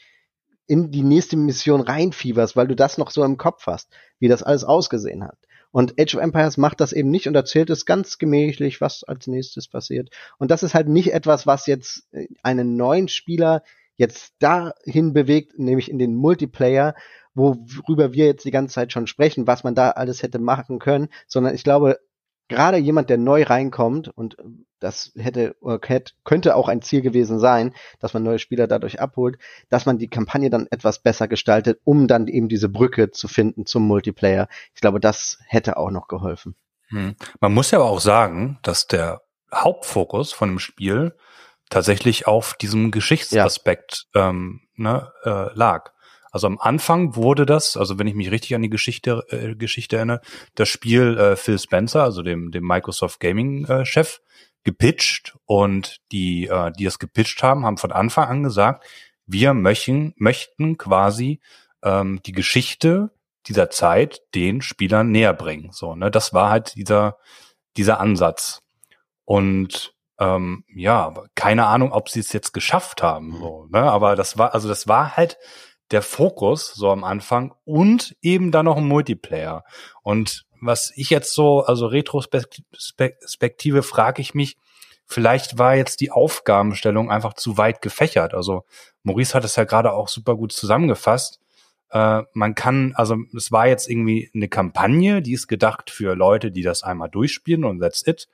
Speaker 2: in die nächste Mission reinfieberst, weil du das noch so im Kopf hast, wie das alles ausgesehen hat. Und Age of Empires macht das eben nicht und erzählt es ganz gemächlich, was als nächstes passiert. Und das ist halt nicht etwas, was jetzt äh, einen neuen Spieler jetzt dahin bewegt, nämlich in den Multiplayer, worüber wir jetzt die ganze Zeit schon sprechen, was man da alles hätte machen können, sondern ich glaube, gerade jemand, der neu reinkommt, und das hätte, könnte auch ein Ziel gewesen sein, dass man neue Spieler dadurch abholt, dass man die Kampagne dann etwas besser gestaltet, um dann eben diese Brücke zu finden zum Multiplayer. Ich glaube, das hätte auch noch geholfen.
Speaker 3: Hm. Man muss ja aber auch sagen, dass der Hauptfokus von dem Spiel tatsächlich auf diesem Geschichtsaspekt ja. ähm, ne, äh, lag. Also am Anfang wurde das, also wenn ich mich richtig an die Geschichte, äh, Geschichte erinnere, das Spiel äh, Phil Spencer, also dem, dem Microsoft Gaming äh, Chef, gepitcht und die, äh, die es gepitcht haben, haben von Anfang an gesagt, wir möchten, möchten quasi ähm, die Geschichte dieser Zeit den Spielern näher bringen. So, ne, das war halt dieser, dieser Ansatz. Und ähm, ja, keine Ahnung, ob sie es jetzt geschafft haben. So, ne? Aber das war, also das war halt der Fokus so am Anfang und eben dann noch ein Multiplayer. Und was ich jetzt so, also Retrospektive frage ich mich, vielleicht war jetzt die Aufgabenstellung einfach zu weit gefächert. Also Maurice hat es ja gerade auch super gut zusammengefasst. Äh, man kann, also es war jetzt irgendwie eine Kampagne, die ist gedacht für Leute, die das einmal durchspielen und that's it.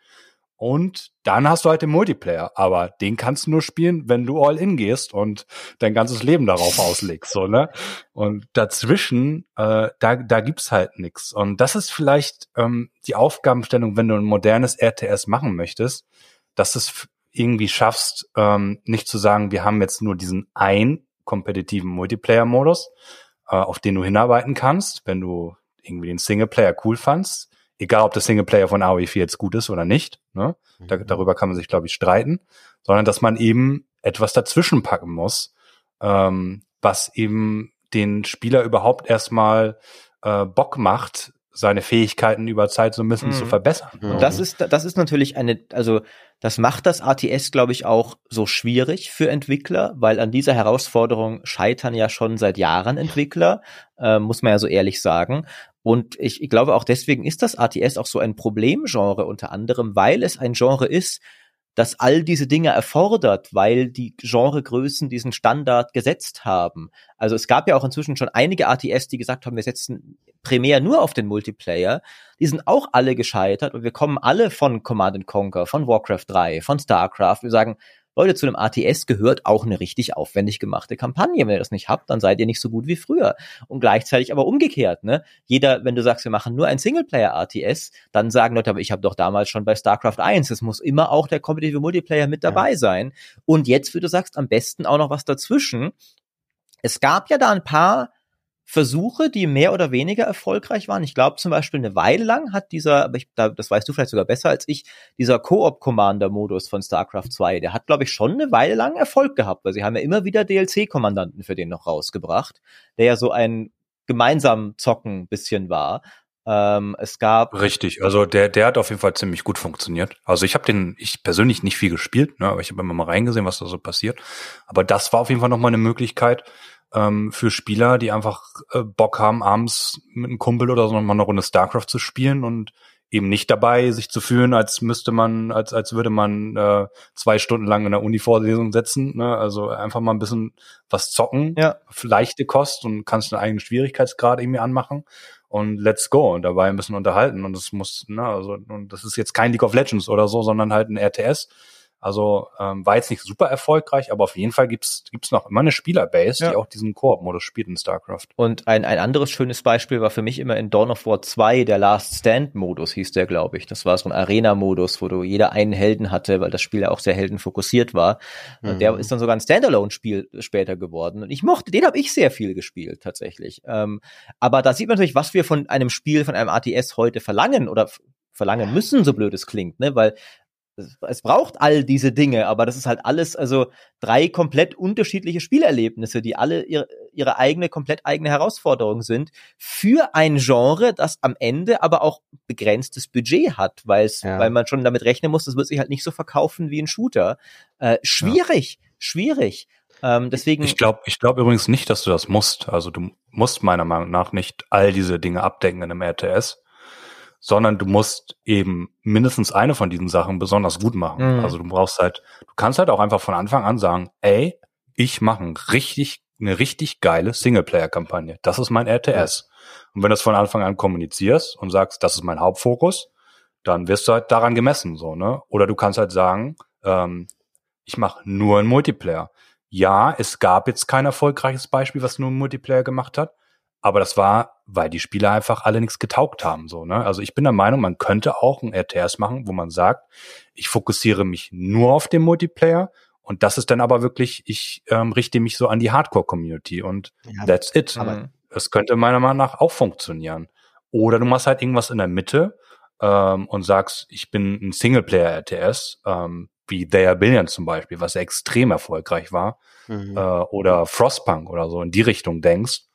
Speaker 3: Und dann hast du halt den Multiplayer, aber den kannst du nur spielen, wenn du all in gehst und dein ganzes Leben darauf auslegst, so, ne? Und dazwischen, äh, da, da gibt's halt nix. Und das ist vielleicht ähm, die Aufgabenstellung, wenn du ein modernes RTS machen möchtest, dass du es irgendwie schaffst, ähm, nicht zu sagen, wir haben jetzt nur diesen ein kompetitiven Multiplayer-Modus, äh, auf den du hinarbeiten kannst, wenn du irgendwie den Singleplayer cool fandst, egal ob der Singleplayer von AOE4 jetzt gut ist oder nicht, ne? Da, mhm. darüber kann man sich, glaube ich, streiten, sondern dass man eben etwas dazwischen packen muss, ähm, was eben den Spieler überhaupt erstmal äh, Bock macht, seine Fähigkeiten über Zeit so ein bisschen mhm. zu verbessern.
Speaker 1: Und ne? das ist, das ist natürlich eine, also das macht das ATS, glaube ich, auch so schwierig für Entwickler, weil an dieser Herausforderung scheitern ja schon seit Jahren Entwickler, äh, muss man ja so ehrlich sagen. Und ich, ich glaube auch deswegen ist das ATS auch so ein Problemgenre unter anderem, weil es ein Genre ist, das all diese Dinge erfordert, weil die Genregrößen diesen Standard gesetzt haben. Also es gab ja auch inzwischen schon einige ATS, die gesagt haben, wir setzen primär nur auf den Multiplayer. Die sind auch alle gescheitert und wir kommen alle von Command Conquer, von Warcraft 3, von StarCraft. Wir sagen, Leute, zu einem ATS gehört auch eine richtig aufwendig gemachte Kampagne. Wenn ihr das nicht habt, dann seid ihr nicht so gut wie früher. Und gleichzeitig aber umgekehrt, ne? Jeder, wenn du sagst, wir machen nur ein Singleplayer-ATS, dann sagen Leute, aber ich habe doch damals schon bei StarCraft 1, es muss immer auch der kompetitive Multiplayer mit dabei ja. sein. Und jetzt, wie du sagst, am besten auch noch was dazwischen. Es gab ja da ein paar Versuche, die mehr oder weniger erfolgreich waren. Ich glaube zum Beispiel eine Weile lang hat dieser, aber ich, das weißt du vielleicht sogar besser als ich, dieser Koop-Commander-Modus von StarCraft 2, der hat, glaube ich, schon eine Weile lang Erfolg gehabt, weil sie haben ja immer wieder DLC-Kommandanten für den noch rausgebracht, der ja so ein gemeinsam Zocken bisschen war. Ähm, es gab
Speaker 3: richtig, also der der hat auf jeden Fall ziemlich gut funktioniert. Also ich habe den ich persönlich nicht viel gespielt, ne, aber ich habe immer mal reingesehen, was da so passiert. Aber das war auf jeden Fall noch mal eine Möglichkeit, ähm, für Spieler, die einfach äh, Bock haben, abends mit einem Kumpel oder so nochmal eine Runde StarCraft zu spielen und eben nicht dabei sich zu fühlen, als müsste man, als, als würde man äh, zwei Stunden lang in der Uni-Vorlesung sitzen. Ne? Also einfach mal ein bisschen was zocken,
Speaker 1: ja.
Speaker 3: leichte Kost und kannst einen eigenen Schwierigkeitsgrad irgendwie anmachen und let's go und dabei ein bisschen unterhalten. Und das muss, ne, also, und das ist jetzt kein League of Legends oder so, sondern halt ein RTS also ähm, war jetzt nicht super erfolgreich, aber auf jeden Fall gibt's gibt's noch immer eine Spielerbase, ja. die auch diesen Koop-Modus spielt in StarCraft.
Speaker 1: Und ein, ein anderes schönes Beispiel war für mich immer in Dawn of War 2 der Last Stand-Modus, hieß der, glaube ich. Das war so ein Arena-Modus, wo du jeder einen Helden hatte, weil das Spiel ja auch sehr heldenfokussiert war. Mhm. Der ist dann sogar ein Standalone-Spiel später geworden. Und ich mochte, den habe ich sehr viel gespielt, tatsächlich. Ähm, aber da sieht man natürlich, was wir von einem Spiel, von einem ATS heute verlangen oder verlangen müssen, so blöd es klingt, ne? Weil es braucht all diese Dinge, aber das ist halt alles, also drei komplett unterschiedliche Spielerlebnisse, die alle ihre, ihre eigene, komplett eigene Herausforderung sind, für ein Genre, das am Ende aber auch begrenztes Budget hat, weil es, ja. weil man schon damit rechnen muss, das wird sich halt nicht so verkaufen wie ein Shooter. Äh, schwierig, ja. schwierig. Ähm, deswegen.
Speaker 3: Ich glaube, ich glaube übrigens nicht, dass du das musst. Also du musst meiner Meinung nach nicht all diese Dinge abdecken in einem RTS sondern du musst eben mindestens eine von diesen Sachen besonders gut machen. Mhm. Also du brauchst halt, du kannst halt auch einfach von Anfang an sagen, ey, ich mache ein richtig, eine richtig geile Singleplayer-Kampagne. Das ist mein RTS. Und wenn du das von Anfang an kommunizierst und sagst, das ist mein Hauptfokus, dann wirst du halt daran gemessen, so, ne? Oder du kannst halt sagen, ähm, ich mache nur einen Multiplayer. Ja, es gab jetzt kein erfolgreiches Beispiel, was nur einen Multiplayer gemacht hat, aber das war, weil die Spieler einfach alle nichts getaugt haben. So, ne? Also ich bin der Meinung, man könnte auch ein RTS machen, wo man sagt, ich fokussiere mich nur auf den Multiplayer und das ist dann aber wirklich, ich ähm, richte mich so an die Hardcore-Community und ja, that's it. Aber es könnte meiner Meinung nach auch funktionieren. Oder du machst halt irgendwas in der Mitte ähm, und sagst, ich bin ein Singleplayer-RTS, ähm, wie They Are Billion zum Beispiel, was extrem erfolgreich war, mhm. äh, oder Frostpunk oder so in die Richtung denkst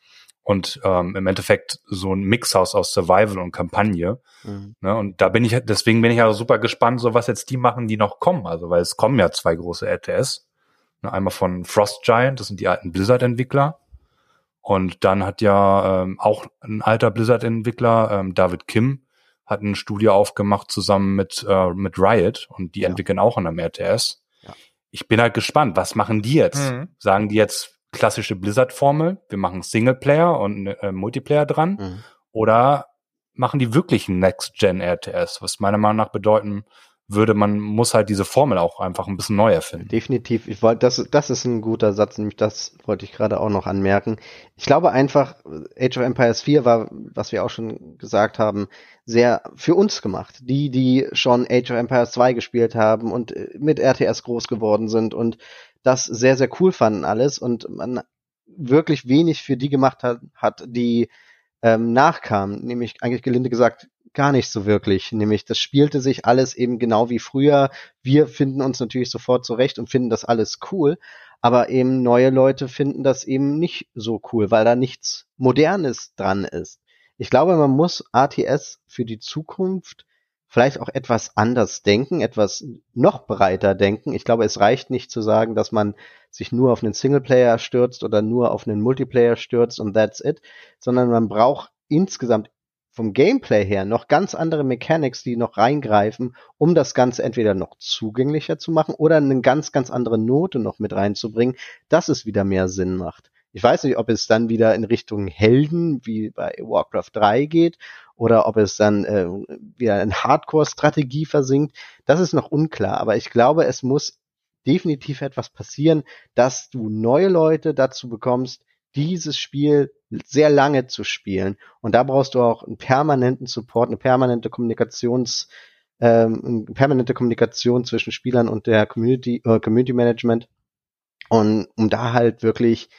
Speaker 3: und ähm, im Endeffekt so ein Mixhaus aus Survival und Kampagne. Mhm. Ne, und da bin ich, deswegen bin ich ja super gespannt, so was jetzt die machen, die noch kommen. Also, weil es kommen ja zwei große RTS. Ne, einmal von Frost Giant, das sind die alten Blizzard-Entwickler. Und dann hat ja ähm, auch ein alter Blizzard-Entwickler, ähm, David Kim, hat ein Studio aufgemacht zusammen mit, äh, mit Riot und die ja. entwickeln auch an einem RTS. Ja. Ich bin halt gespannt, was machen die jetzt? Mhm. Sagen die jetzt, klassische Blizzard-Formel, wir machen Singleplayer und äh, Multiplayer dran, mhm. oder machen die wirklich Next-Gen-RTS, was meiner Meinung nach bedeuten würde, man muss halt diese Formel auch einfach ein bisschen neu erfinden.
Speaker 2: Definitiv. Ich wollte, das, das ist ein guter Satz, nämlich das wollte ich gerade auch noch anmerken. Ich glaube einfach, Age of Empires 4 war, was wir auch schon gesagt haben, sehr für uns gemacht. Die, die schon Age of Empires 2 gespielt haben und mit RTS groß geworden sind und das sehr, sehr cool fanden alles und man wirklich wenig für die gemacht hat, hat die ähm, nachkamen, nämlich eigentlich gelinde gesagt gar nicht so wirklich. Nämlich das spielte sich alles eben genau wie früher. Wir finden uns natürlich sofort zurecht und finden das alles cool, aber eben neue Leute finden das eben nicht so cool, weil da nichts Modernes dran ist. Ich glaube, man muss ATS für die Zukunft vielleicht auch etwas anders denken, etwas noch breiter denken. Ich glaube, es reicht nicht zu sagen, dass man sich nur auf einen Singleplayer stürzt oder nur auf einen Multiplayer stürzt und that's it, sondern man braucht insgesamt vom Gameplay her noch ganz andere Mechanics, die noch reingreifen, um das Ganze entweder noch zugänglicher zu machen oder eine ganz, ganz andere Note noch mit reinzubringen, dass es wieder mehr Sinn macht. Ich weiß nicht, ob es dann wieder in Richtung Helden wie bei Warcraft 3 geht oder ob es dann äh, wieder in Hardcore-Strategie versinkt. Das ist noch unklar, aber ich glaube, es muss definitiv etwas passieren, dass du neue Leute dazu bekommst, dieses Spiel sehr lange zu spielen. Und da brauchst du auch einen permanenten Support, eine permanente Kommunikations, ähm, eine permanente Kommunikation zwischen Spielern und der Community, äh, Community Management. Und um da halt wirklich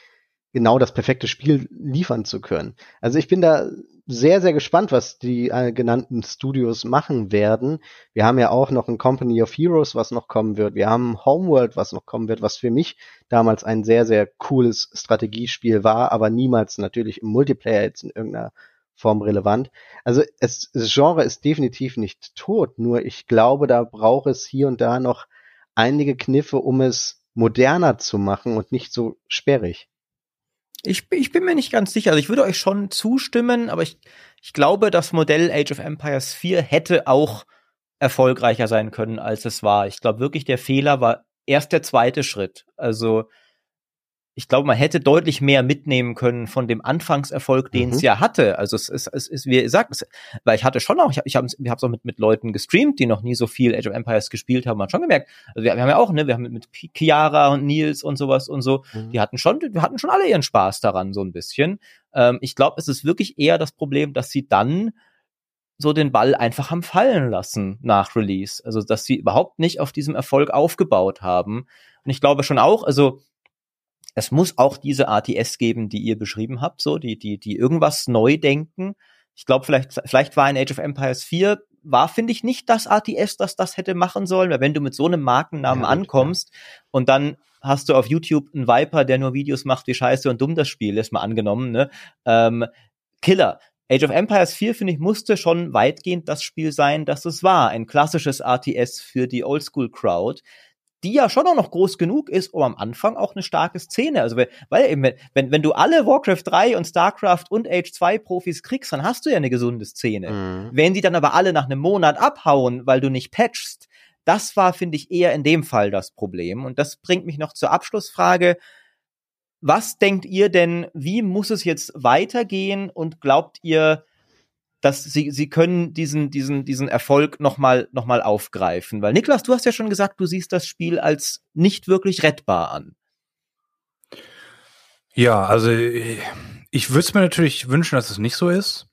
Speaker 2: genau das perfekte Spiel liefern zu können. Also ich bin da sehr, sehr gespannt, was die äh, genannten Studios machen werden. Wir haben ja auch noch ein Company of Heroes, was noch kommen wird. Wir haben Homeworld, was noch kommen wird, was für mich damals ein sehr, sehr cooles Strategiespiel war, aber niemals natürlich im Multiplayer jetzt in irgendeiner Form relevant. Also es, das Genre ist definitiv nicht tot, nur ich glaube, da braucht es hier und da noch einige Kniffe, um es moderner zu machen und nicht so sperrig.
Speaker 1: Ich, ich bin mir nicht ganz sicher. Also ich würde euch schon zustimmen, aber ich, ich glaube, das Modell Age of Empires 4 hätte auch erfolgreicher sein können, als es war. Ich glaube wirklich, der Fehler war erst der zweite Schritt. Also ich glaube, man hätte deutlich mehr mitnehmen können von dem Anfangserfolg, den mhm. es ja hatte. Also es ist, es ist wie ihr sagt, es, weil ich hatte schon auch, ich habe ich hab, ich hab's auch mit, mit Leuten gestreamt, die noch nie so viel Age of Empires gespielt haben, man schon gemerkt. Also wir, wir haben ja auch, ne, wir haben mit, mit Chiara und Nils und sowas und so, mhm. die hatten schon, wir hatten schon alle ihren Spaß daran, so ein bisschen. Ähm, ich glaube, es ist wirklich eher das Problem, dass sie dann so den Ball einfach haben fallen lassen nach Release. Also, dass sie überhaupt nicht auf diesem Erfolg aufgebaut haben. Und ich glaube schon auch, also es muss auch diese ATS geben, die ihr beschrieben habt, so, die, die, die irgendwas neu denken. Ich glaube, vielleicht, vielleicht war in Age of Empires 4 war, finde ich, nicht das ATS, das das hätte machen sollen, weil wenn du mit so einem Markennamen ja, ankommst ja. und dann hast du auf YouTube einen Viper, der nur Videos macht, wie scheiße und dumm das Spiel ist, mal angenommen, ne? Ähm, Killer. Age of Empires 4, finde ich, musste schon weitgehend das Spiel sein, das es war. Ein klassisches ATS für die Oldschool-Crowd die ja schon auch noch groß genug ist, um am Anfang auch eine starke Szene. Also, weil eben, wenn, wenn du alle Warcraft 3 und StarCraft und Age 2 Profis kriegst, dann hast du ja eine gesunde Szene. Mhm. Wenn die dann aber alle nach einem Monat abhauen, weil du nicht patchst, das war, finde ich, eher in dem Fall das Problem. Und das bringt mich noch zur Abschlussfrage. Was denkt ihr denn, wie muss es jetzt weitergehen und glaubt ihr, dass sie, sie können diesen, diesen, diesen Erfolg nochmal noch mal aufgreifen. Weil Niklas, du hast ja schon gesagt, du siehst das Spiel als nicht wirklich rettbar an.
Speaker 3: Ja, also ich würde es mir natürlich wünschen, dass es nicht so ist,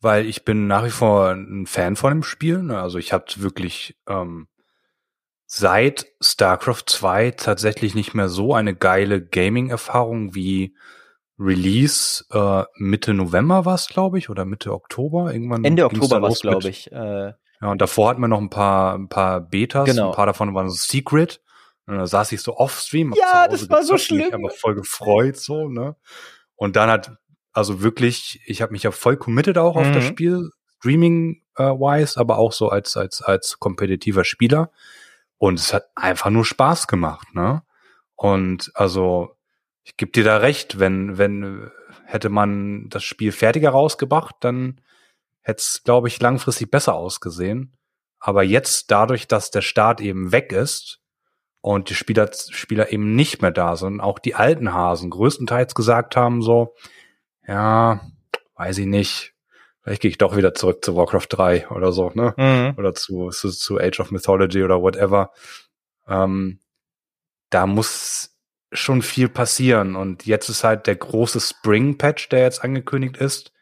Speaker 3: weil ich bin nach wie vor ein Fan von dem Spiel. Ne? Also ich habe wirklich ähm, seit StarCraft 2 tatsächlich nicht mehr so eine geile Gaming-Erfahrung wie Release äh, Mitte November war es, glaube ich, oder Mitte Oktober. Irgendwann
Speaker 1: Ende Oktober war es, glaube ich. Äh,
Speaker 3: ja, und davor hatten wir noch ein paar, ein paar Betas.
Speaker 1: Genau.
Speaker 3: Ein paar davon waren so Secret. Und da saß ich so off-stream.
Speaker 1: Ja, das war so
Speaker 3: gezockt, mich
Speaker 1: schlimm.
Speaker 3: aber voll gefreut, so, ne? Und dann hat, also wirklich, ich habe mich ja voll committed auch auf das
Speaker 1: Mhm.
Speaker 3: Spiel, Streaming-wise, aber auch so als, als, als kompetitiver Spieler. Und es hat einfach nur Spaß gemacht, ne? Und also, ich geb dir da recht, wenn, wenn hätte man das Spiel fertiger rausgebracht, dann hätte es, glaube ich, langfristig besser ausgesehen. Aber jetzt, dadurch, dass der Start eben weg ist und die Spieler, Spieler eben nicht mehr da sind, auch die alten Hasen größtenteils gesagt haben, so, ja, weiß ich nicht, vielleicht gehe ich doch wieder zurück zu Warcraft 3 oder so, ne?
Speaker 1: mhm.
Speaker 3: oder zu, zu, zu Age of Mythology oder whatever. Ähm, da muss schon viel passieren. Und jetzt ist halt der große Spring-Patch, der jetzt angekündigt ist,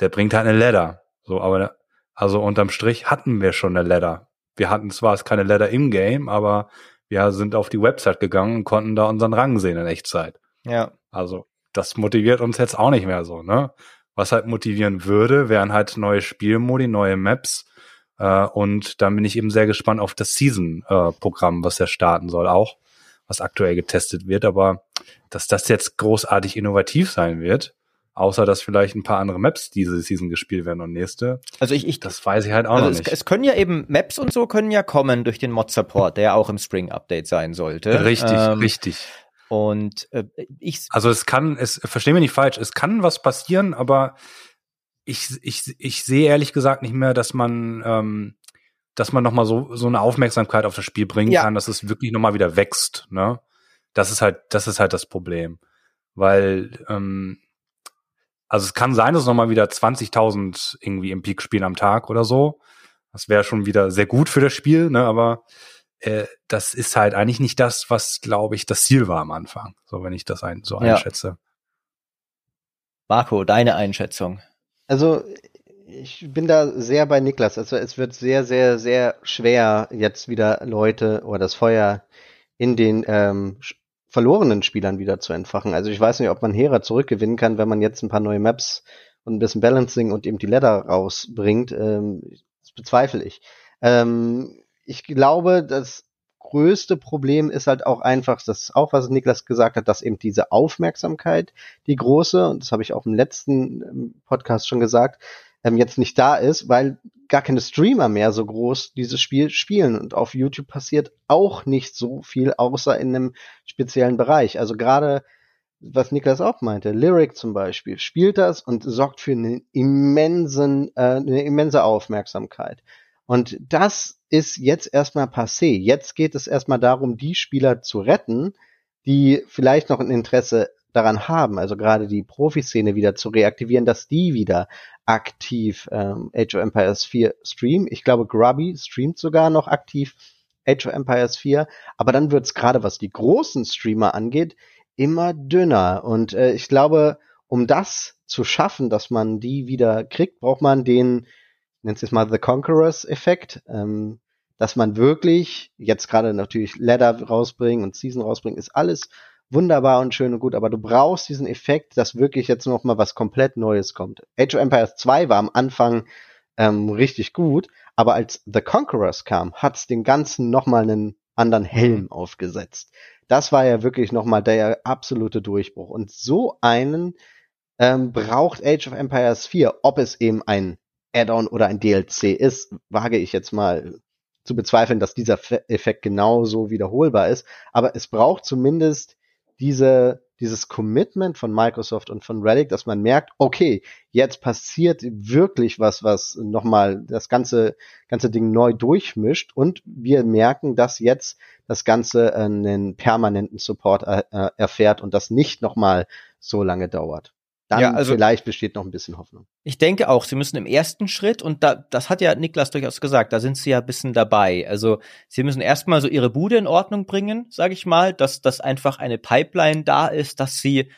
Speaker 3: der bringt halt eine Ladder. So, aber also unterm Strich hatten wir schon eine Ladder. Wir hatten zwar keine Ladder im Game, aber wir sind auf die Website gegangen und konnten da unseren Rang sehen in Echtzeit.
Speaker 1: Ja.
Speaker 3: Also das motiviert uns jetzt auch nicht mehr so, ne? Was halt motivieren würde, wären halt neue Spielmodi, neue Maps. Äh, und dann bin ich eben sehr gespannt auf das Season-Programm, was ja starten soll auch, was aktuell getestet wird. Aber dass das jetzt großartig innovativ sein wird, außer dass vielleicht ein paar andere Maps diese Season gespielt werden und nächste,
Speaker 1: Also ich, ich
Speaker 3: das weiß ich halt auch
Speaker 1: also
Speaker 3: noch
Speaker 1: es,
Speaker 3: nicht.
Speaker 1: es können ja eben Maps und so können ja kommen durch den Mod-Support, der ja auch im Spring-Update sein sollte.
Speaker 3: richtig,
Speaker 1: Ähm,
Speaker 3: richtig.
Speaker 1: Und äh, ich,
Speaker 3: Also es kann, es versteh mich nicht falsch, es kann was passieren, aber ich, ich, ich sehe ehrlich gesagt nicht mehr, dass man, ähm, dass man nochmal so, so eine Aufmerksamkeit auf das Spiel bringen
Speaker 1: Ja.
Speaker 3: kann, dass es wirklich nochmal wieder wächst, ne? Das ist halt, das ist halt das Problem. Weil, ähm, also es kann sein, dass nochmal wieder 20.000 irgendwie im Peak spielen am Tag oder so. Das wäre schon wieder sehr gut für das Spiel, ne? Aber äh, das ist halt eigentlich nicht das, was, glaube ich, das Ziel war am Anfang. So, wenn ich das ein, so
Speaker 1: Ja.
Speaker 3: einschätze.
Speaker 1: Marco, deine Einschätzung.
Speaker 2: Also ich bin da sehr bei Niklas. Also es wird sehr, sehr, sehr schwer, jetzt wieder Leute oder das Feuer in den ähm, verlorenen Spielern wieder zu entfachen. Also ich weiß nicht, ob man Hera zurückgewinnen kann, wenn man jetzt ein paar neue Maps und ein bisschen Balancing und eben die Ladder rausbringt. Ähm, das bezweifle ich. Ähm, ich glaube, das größte Problem ist halt auch einfach, das ist auch was Niklas gesagt hat, dass eben diese Aufmerksamkeit, die große, und das habe ich auch im letzten ähm, Podcast schon gesagt, ähm, jetzt nicht da ist, weil gar keine Streamer mehr so groß dieses Spiel spielen. Und auf YouTube passiert auch nicht so viel, außer in einem speziellen Bereich. Also gerade, was Niklas auch meinte, Lyric zum Beispiel, spielt das und sorgt für einen immensen, äh, eine immense Aufmerksamkeit. Und das ist jetzt erstmal passé. Jetzt geht es erstmal darum, die Spieler zu retten, die vielleicht noch ein Interesse daran haben, also gerade die Profiszene wieder zu reaktivieren, dass die wieder aktiv ähm, Age of Empires 4 streamen. Ich glaube, Grubby streamt sogar noch aktiv Age of Empires 4, aber dann wird es gerade, was die großen Streamer angeht, immer dünner. Und äh, ich glaube, um das zu schaffen, dass man die wieder kriegt, braucht man den, nennt es mal The Conquerors-Effekt, ähm, dass man wirklich jetzt gerade natürlich Ladder rausbringen und Season rausbringen, ist alles wunderbar und schön und gut, aber du brauchst diesen Effekt, dass wirklich jetzt noch mal was komplett Neues kommt. Age of Empires 2 war am Anfang ähm, richtig gut, aber als The Conquerors kam, hat's den ganzen noch mal einen anderen Helm aufgesetzt. Das war ja wirklich noch mal der absolute Durchbruch und so einen ähm, braucht Age of Empires 4, ob es eben ein Add-on oder ein DLC ist, wage ich jetzt mal zu bezweifeln, dass dieser Fe- Effekt genauso wiederholbar ist. Aber es braucht zumindest diese, dieses Commitment von Microsoft und von Relic, dass man merkt, okay, jetzt passiert wirklich was, was nochmal das ganze, ganze Ding neu durchmischt und wir merken, dass jetzt das Ganze einen permanenten Support er, äh, erfährt und das nicht nochmal so lange dauert. Dann
Speaker 1: Ja, also-
Speaker 2: vielleicht besteht noch ein bisschen Hoffnung.
Speaker 1: Ich denke auch, sie müssen im ersten Schritt, und da, das hat ja Niklas durchaus gesagt, da sind sie ja ein bisschen dabei. Also sie müssen erstmal so ihre Bude in Ordnung bringen, sage ich mal, dass das einfach eine Pipeline da ist, dass sie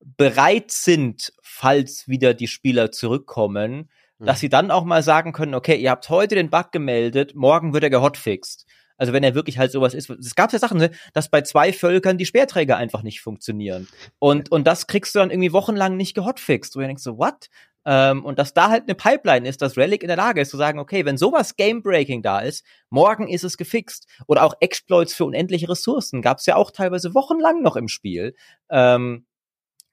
Speaker 1: bereit sind, falls wieder die Spieler zurückkommen, dass sie dann auch mal sagen können, okay, ihr habt heute den Bug gemeldet, morgen wird er gehotfixt. Also wenn er wirklich halt sowas ist. Es gab ja Sachen, ne, dass bei zwei Völkern die Speerträger einfach nicht funktionieren. Und, und das kriegst du dann irgendwie wochenlang nicht gehotfixt. Wo du denkst so, what? Ähm, und dass da halt eine Pipeline ist, dass Relic in der Lage ist zu sagen, okay, wenn sowas Game-Breaking da ist, morgen ist es gefixt. Oder auch Exploits für unendliche Ressourcen gab es ja auch teilweise wochenlang noch im Spiel. Ähm,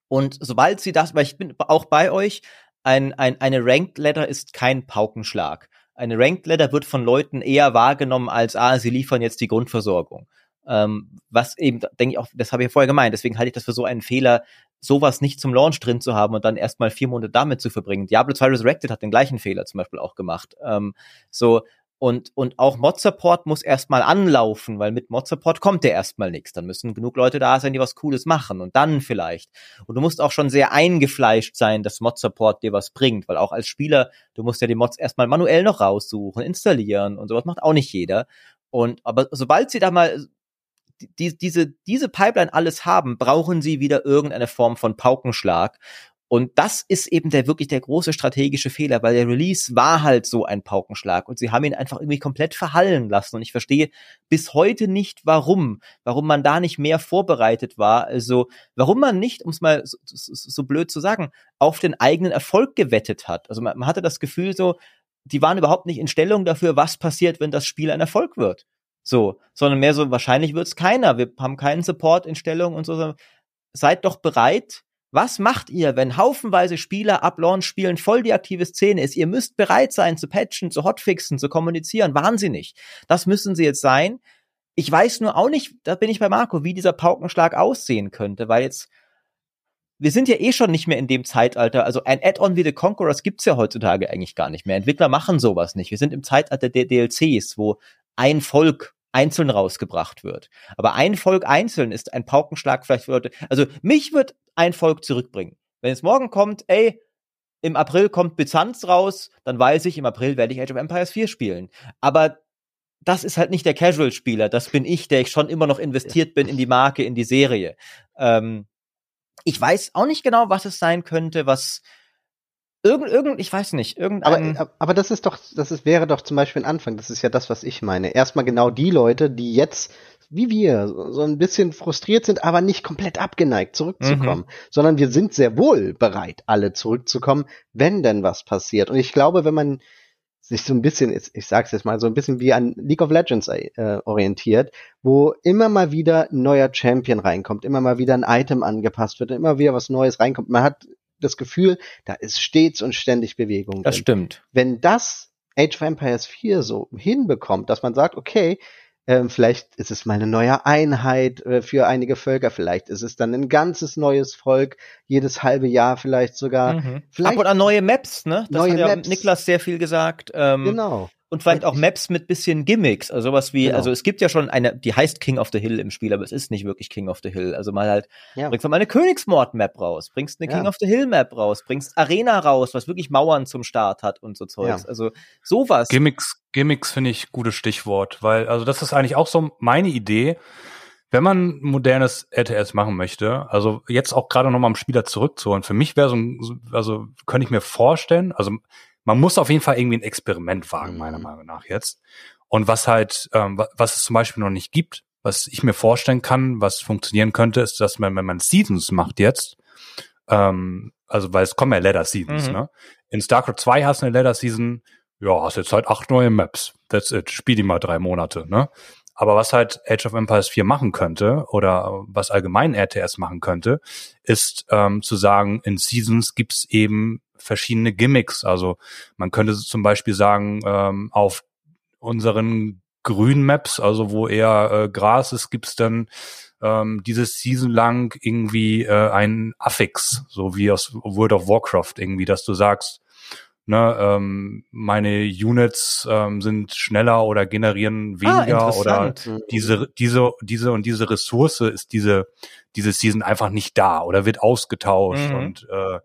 Speaker 1: und sobald sie das, weil ich bin auch bei euch, ein, ein, eine Ranked Letter ist kein Paukenschlag. Eine Ranked Letter wird von Leuten eher wahrgenommen als, ah, sie liefern jetzt die Grundversorgung. Ähm, was eben, denke ich auch, das habe ich ja vorher gemeint, deswegen halte ich das für so einen Fehler, sowas nicht zum Launch drin zu haben und dann erstmal vier Monate damit zu verbringen. Diablo 2 Resurrected hat den gleichen Fehler zum Beispiel auch gemacht. Ähm, so, und, und auch Mod-Support muss erstmal anlaufen, weil mit Mod-Support kommt ja erstmal nichts. Dann müssen genug Leute da sein, die was Cooles machen und dann vielleicht. Und du musst auch schon sehr eingefleischt sein, dass Mod-Support dir was bringt, weil auch als Spieler, du musst ja die Mods erstmal manuell noch raussuchen, installieren und sowas macht auch nicht jeder. Und aber sobald sie da mal die, diese, diese Pipeline alles haben, brauchen sie wieder irgendeine Form von Paukenschlag. Und das ist eben der wirklich der große strategische Fehler, weil der Release war halt so ein Paukenschlag und sie haben ihn einfach irgendwie komplett verhallen lassen. Und ich verstehe bis heute nicht, warum, warum man da nicht mehr vorbereitet war. Also, warum man nicht, um es mal so, so, so, blöd zu sagen, auf den eigenen Erfolg gewettet hat. Also man, man hatte das Gefühl so, die waren überhaupt nicht in Stellung dafür, was passiert, wenn das Spiel ein Erfolg wird. So, sondern mehr so, wahrscheinlich wird es keiner. Wir haben keinen Support in Stellung und so. Seid doch bereit, was macht ihr, wenn haufenweise Spieler ab Launch spielen, voll die aktive Szene ist? Ihr müsst bereit sein zu patchen, zu hotfixen, zu kommunizieren. Wahnsinnig. Das müssen sie jetzt sein. Ich weiß nur auch nicht, da bin ich bei Marco, wie dieser Paukenschlag aussehen könnte, weil jetzt wir sind ja eh schon nicht mehr in dem Zeitalter. Also ein Add-on wie The Conquerors gibt's ja heutzutage eigentlich gar nicht mehr. Entwickler machen sowas nicht. Wir sind im Zeitalter der DLCs, wo ein Volk einzeln rausgebracht wird. Aber ein Volk einzeln ist ein Paukenschlag vielleicht für Leute. Also mich wird ein Volk zurückbringen. Wenn es morgen kommt, ey, im April kommt Byzanz raus, dann weiß ich, im April werde ich Age of Empires 4 spielen. Aber das ist halt nicht der Casual-Spieler, das bin ich, der ich schon immer noch investiert bin in die Marke, in die Serie. Ähm, ich weiß auch nicht genau, was es sein könnte, was Irgend, irgend, ich weiß nicht, irgendein.
Speaker 2: Aber, aber das ist doch, das ist, wäre doch zum Beispiel ein Anfang. Das ist ja das, was ich meine. Erstmal genau die Leute, die jetzt, wie wir, so ein bisschen frustriert sind, aber nicht komplett abgeneigt, zurückzukommen. Mhm. Sondern wir sind sehr wohl bereit, alle zurückzukommen, wenn denn was passiert. Und ich glaube, wenn man sich so ein bisschen, ich sag's jetzt mal, so ein bisschen wie an League of Legends äh, orientiert, wo immer mal wieder ein neuer Champion reinkommt, immer mal wieder ein Item angepasst wird, immer wieder was Neues reinkommt. Man hat das Gefühl, da ist stets und ständig Bewegung.
Speaker 1: Das drin. stimmt.
Speaker 2: Wenn das Age of Empires 4 so hinbekommt, dass man sagt, okay, äh, vielleicht ist es mal eine neue Einheit äh, für einige Völker, vielleicht ist es dann ein ganzes neues Volk, jedes halbe Jahr vielleicht sogar. Mhm.
Speaker 1: Vielleicht Ab und an neue Maps, ne? Das neue hat ja Maps. Niklas sehr viel gesagt.
Speaker 2: Ähm, genau.
Speaker 1: Und vielleicht auch Maps mit bisschen Gimmicks, also sowas wie, genau. also es gibt ja schon eine, die heißt King of the Hill im Spiel, aber es ist nicht wirklich King of the Hill. Also mal halt, ja. bringst du mal eine Königsmord-Map raus, bringst eine ja. King of the Hill-Map raus, bringst Arena raus, was wirklich Mauern zum Start hat und so Zeugs. Ja. Also sowas.
Speaker 3: Gimmicks, Gimmicks finde ich gutes Stichwort, weil, also das ist eigentlich auch so meine Idee. Wenn man modernes RTS machen möchte, also jetzt auch gerade nochmal am Spieler zurückzuholen, für mich wäre so ein, also könnte ich mir vorstellen, also man muss auf jeden Fall irgendwie ein Experiment wagen, meiner mhm. Meinung nach jetzt. Und was halt, ähm, was es zum Beispiel noch nicht gibt, was ich mir vorstellen kann, was funktionieren könnte, ist, dass man, wenn man Seasons macht jetzt, ähm, also weil es kommen ja Leather Seasons, mhm. ne? In StarCraft 2 hast du eine Leather Season, ja, hast jetzt halt acht neue Maps. That's it. Spiel die mal drei Monate, ne? Aber was halt Age of Empires 4 machen könnte oder was allgemein RTS machen könnte, ist ähm, zu sagen, in Seasons gibt's eben verschiedene Gimmicks. Also man könnte zum Beispiel sagen, ähm, auf unseren grünen Maps, also wo eher äh, Gras ist, gibt's dann ähm, dieses Season lang irgendwie äh, ein Affix, so wie aus World of Warcraft irgendwie, dass du sagst, ne, ähm, meine Units ähm, sind schneller oder generieren ah, weniger ah, oder diese, diese, diese und diese Ressource ist diese, diese Season einfach nicht da oder wird ausgetauscht mhm. und äh,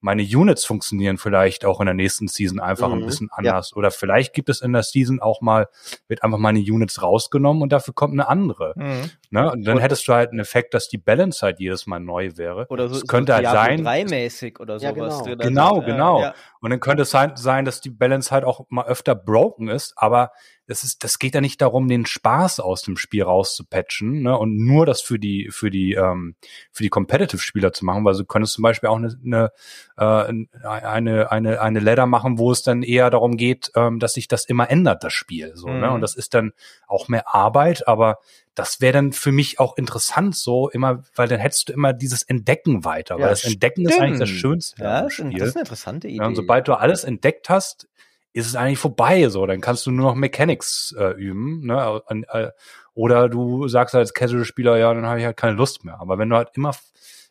Speaker 3: meine Units funktionieren vielleicht auch in der nächsten Season einfach mhm, ein bisschen anders. Ja. Oder vielleicht gibt es in der Season auch mal, wird einfach meine Units rausgenommen und dafür kommt eine andere. Mhm. Ne? Und dann
Speaker 1: Und-
Speaker 3: hättest du halt einen Effekt, dass die Balance halt jedes Mal neu wäre.
Speaker 1: Oder so,
Speaker 3: es könnte
Speaker 1: so
Speaker 3: halt sein,
Speaker 1: 3 mäßig oder
Speaker 2: Ja,
Speaker 1: sowas.
Speaker 2: genau.
Speaker 1: drin.
Speaker 3: Genau,
Speaker 1: äh,
Speaker 3: genau.
Speaker 1: Ja.
Speaker 3: Und dann könnte es sein, sein, dass die Balance halt auch mal öfter broken ist, aber es ist, das geht ja nicht darum, den Spaß aus dem Spiel rauszupatchen, ne, und nur das für die, für die, ähm, für die Competitive-Spieler zu machen, weil du könntest zum Beispiel auch eine, eine, äh, eine, eine, eine Ladder machen, wo es dann eher darum geht, ähm, dass sich das immer ändert, das Spiel, so, ne,
Speaker 1: Mhm.
Speaker 3: und das ist dann auch mehr Arbeit, aber das wäre dann für mich auch interessant, so immer, weil dann hättest du immer dieses Entdecken weiter, weil
Speaker 2: Ja,
Speaker 3: das Entdecken ist eigentlich das
Speaker 1: stimmt.
Speaker 3: Schönste
Speaker 1: Ja, das ist
Speaker 3: Spiel.
Speaker 1: eine interessante Idee.
Speaker 3: Ja, und sobald du alles entdeckt hast, ist es eigentlich vorbei. So, dann kannst du nur noch Mechanics äh, üben, ne? Äh, Oder du sagst als Casual-Spieler, ja, dann habe ich halt keine Lust mehr. Aber wenn du halt immer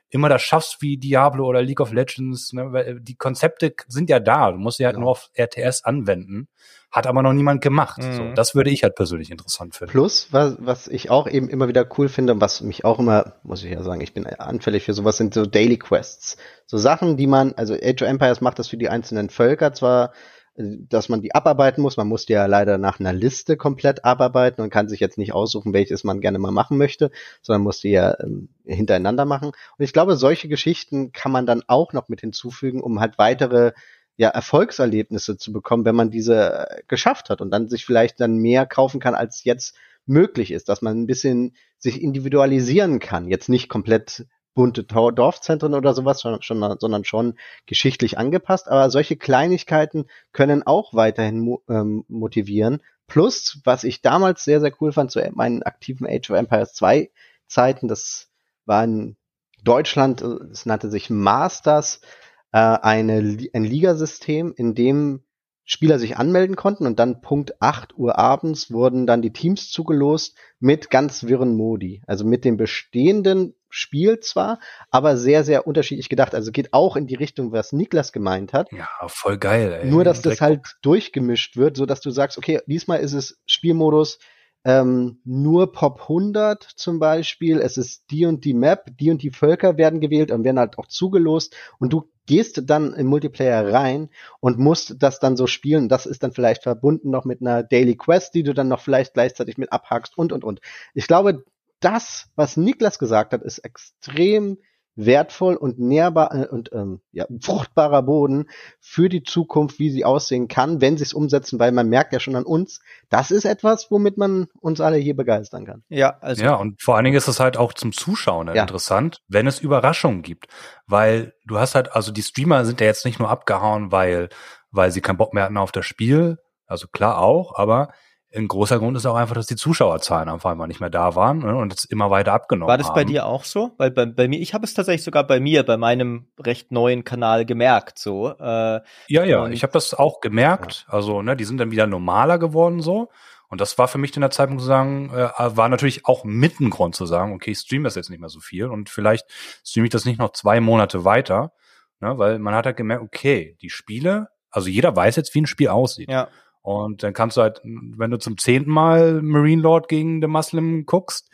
Speaker 3: immer das schaffst wie Diablo oder League of Legends, ne, weil die Konzepte sind ja da. Du musst sie halt
Speaker 2: Ja.
Speaker 3: nur auf RTS anwenden. Hat aber noch niemand gemacht. So,
Speaker 1: Mhm.
Speaker 3: das würde ich halt persönlich interessant finden.
Speaker 2: Plus, was, was ich auch eben immer wieder cool finde und was mich auch immer, muss ich ja sagen, ich bin anfällig für sowas, sind so Daily Quests. So Sachen, die man, also Age of Empires macht das für die einzelnen Völker zwar, äh, dass man die abarbeiten muss. Man muss die ja leider nach einer Liste komplett abarbeiten und kann sich jetzt nicht aussuchen, welches man gerne mal machen möchte, sondern muss die ja ähm, hintereinander machen. Und ich glaube, solche Geschichten kann man dann auch noch mit hinzufügen, um halt weitere ja, Erfolgserlebnisse zu bekommen, wenn man diese äh, geschafft hat und dann sich vielleicht dann mehr kaufen kann, als jetzt möglich ist, dass man ein bisschen sich individualisieren kann. Jetzt nicht komplett bunte Dorfzentren oder sowas, sondern schon geschichtlich angepasst. Aber solche Kleinigkeiten können auch weiterhin ähm, motivieren. Plus, was ich damals sehr, sehr cool fand, zu meinen aktiven Age of Empires 2 Zeiten, das war in Deutschland, äh, es nannte sich Masters, äh, eine, ein Ligasystem, in dem Spieler sich anmelden konnten und dann Punkt 8 Uhr abends wurden dann die Teams zugelost mit ganz wirren Modi. Also mit dem bestehenden Spiel zwar, aber sehr, sehr unterschiedlich gedacht. Also geht auch in die Richtung, was Niklas gemeint hat.
Speaker 3: Ja, voll geil, ey.
Speaker 2: Nur, dass das halt durchgemischt wird, so dass du sagst, okay, diesmal ist es Spielmodus ähm, nur Pop 100 zum Beispiel. Es ist die und die Map, die und die Völker werden gewählt und werden halt auch zugelost und du gehst dann im Multiplayer rein und musst das dann so spielen. Das ist dann vielleicht verbunden noch mit einer Daily Quest, die du dann noch vielleicht gleichzeitig mit abhakst und und und. Ich glaube, das, was Niklas gesagt hat, ist extrem wertvoll und nährbar äh, und ähm, ja, fruchtbarer Boden für die Zukunft, wie sie aussehen kann, wenn sie es umsetzen, weil man merkt ja schon an uns, das ist etwas, womit man uns alle hier begeistern kann.
Speaker 1: Ja, also
Speaker 3: ja, und vor allen Dingen ist es halt auch zum Zuschauen
Speaker 2: Ja.
Speaker 3: interessant, wenn es Überraschungen gibt. Weil du hast halt, also die Streamer sind ja jetzt nicht nur abgehauen, weil, weil sie keinen Bock mehr hatten auf das Spiel. Also klar auch, aber ein großer Grund ist auch einfach, dass die Zuschauerzahlen einfach mal nicht mehr da waren ne, und es immer weiter abgenommen
Speaker 1: War das
Speaker 3: haben.
Speaker 1: bei dir auch so? Weil bei, bei mir, ich habe es tatsächlich sogar bei mir, bei meinem recht neuen Kanal gemerkt, so. Äh,
Speaker 3: Ja, ja, ich habe das auch gemerkt. Also, ne, die sind dann wieder normaler geworden so. Und das war für mich dann der Zeitpunkt zu sagen, äh, war natürlich auch mit ein Grund zu sagen, okay, ich streame das jetzt nicht mehr so viel und vielleicht streame ich das nicht noch zwei Monate weiter, ne, weil man hat halt gemerkt, okay, die Spiele, also jeder weiß jetzt, wie ein Spiel aussieht.
Speaker 1: ja.
Speaker 3: Und dann kannst du halt, wenn du zum zehnten Mal Marine Lord gegen The Muslim guckst,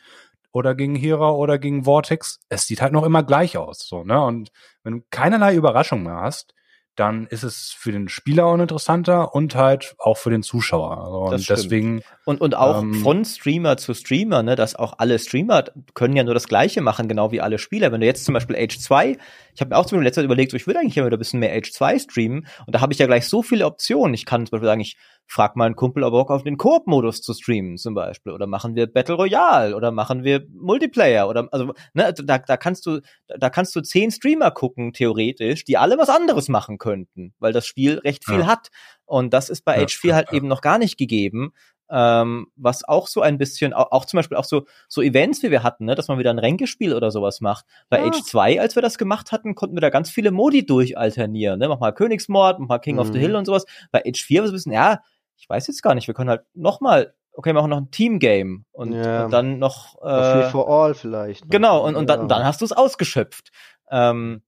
Speaker 3: oder gegen Hera oder gegen Vortex, es sieht halt noch immer gleich aus, so, ne? Und wenn du keinerlei Überraschung mehr hast, dann ist es für den Spieler uninteressanter und halt auch für den Zuschauer. Also, und deswegen,
Speaker 1: Und, und auch
Speaker 3: Ähm,
Speaker 1: von Streamer zu Streamer, ne, dass auch alle Streamer können ja nur das Gleiche machen, genau wie alle Spieler. Wenn du jetzt zum Beispiel Age 2, ich habe mir auch zum Beispiel letzte Zeit überlegt, so, ich würde eigentlich immer wieder ein bisschen mehr Age 2 streamen und da habe ich ja gleich so viele Optionen. Ich kann zum Beispiel sagen, ich frag meinen Kumpel, ob er Bock auf den Koop-Modus zu streamen zum Beispiel oder machen wir Battle Royale oder machen wir Multiplayer oder also ne, da, da kannst du da kannst du zehn Streamer gucken theoretisch, die alle was anderes machen könnten, weil das Spiel recht viel
Speaker 3: Ja.
Speaker 1: hat und das ist bei
Speaker 3: Ja,
Speaker 1: Age 4
Speaker 3: ja,
Speaker 1: halt
Speaker 3: ja.
Speaker 1: eben noch gar nicht gegeben ähm, was auch so ein bisschen, auch, auch zum Beispiel auch so, so Events, wie wir hatten, ne, dass man wieder ein Ränkespiel oder sowas macht. Bei
Speaker 2: Ja.
Speaker 1: Age 2, als wir das gemacht hatten, konnten wir da ganz viele Modi durchalternieren, ne, mach mal Königsmord, mach mal King of the
Speaker 2: Mhm.
Speaker 1: Hill und sowas. Bei Age 4 war es ein bisschen, ja, ich weiß jetzt gar nicht, wir können halt noch mal, okay, wir machen noch ein Team-Game und,
Speaker 2: Ja.
Speaker 1: und dann noch,
Speaker 2: Free
Speaker 1: äh,
Speaker 2: for all vielleicht. noch.
Speaker 1: Genau, und, und dann,
Speaker 2: Ja.
Speaker 1: dann hast du es ausgeschöpft. Ähm,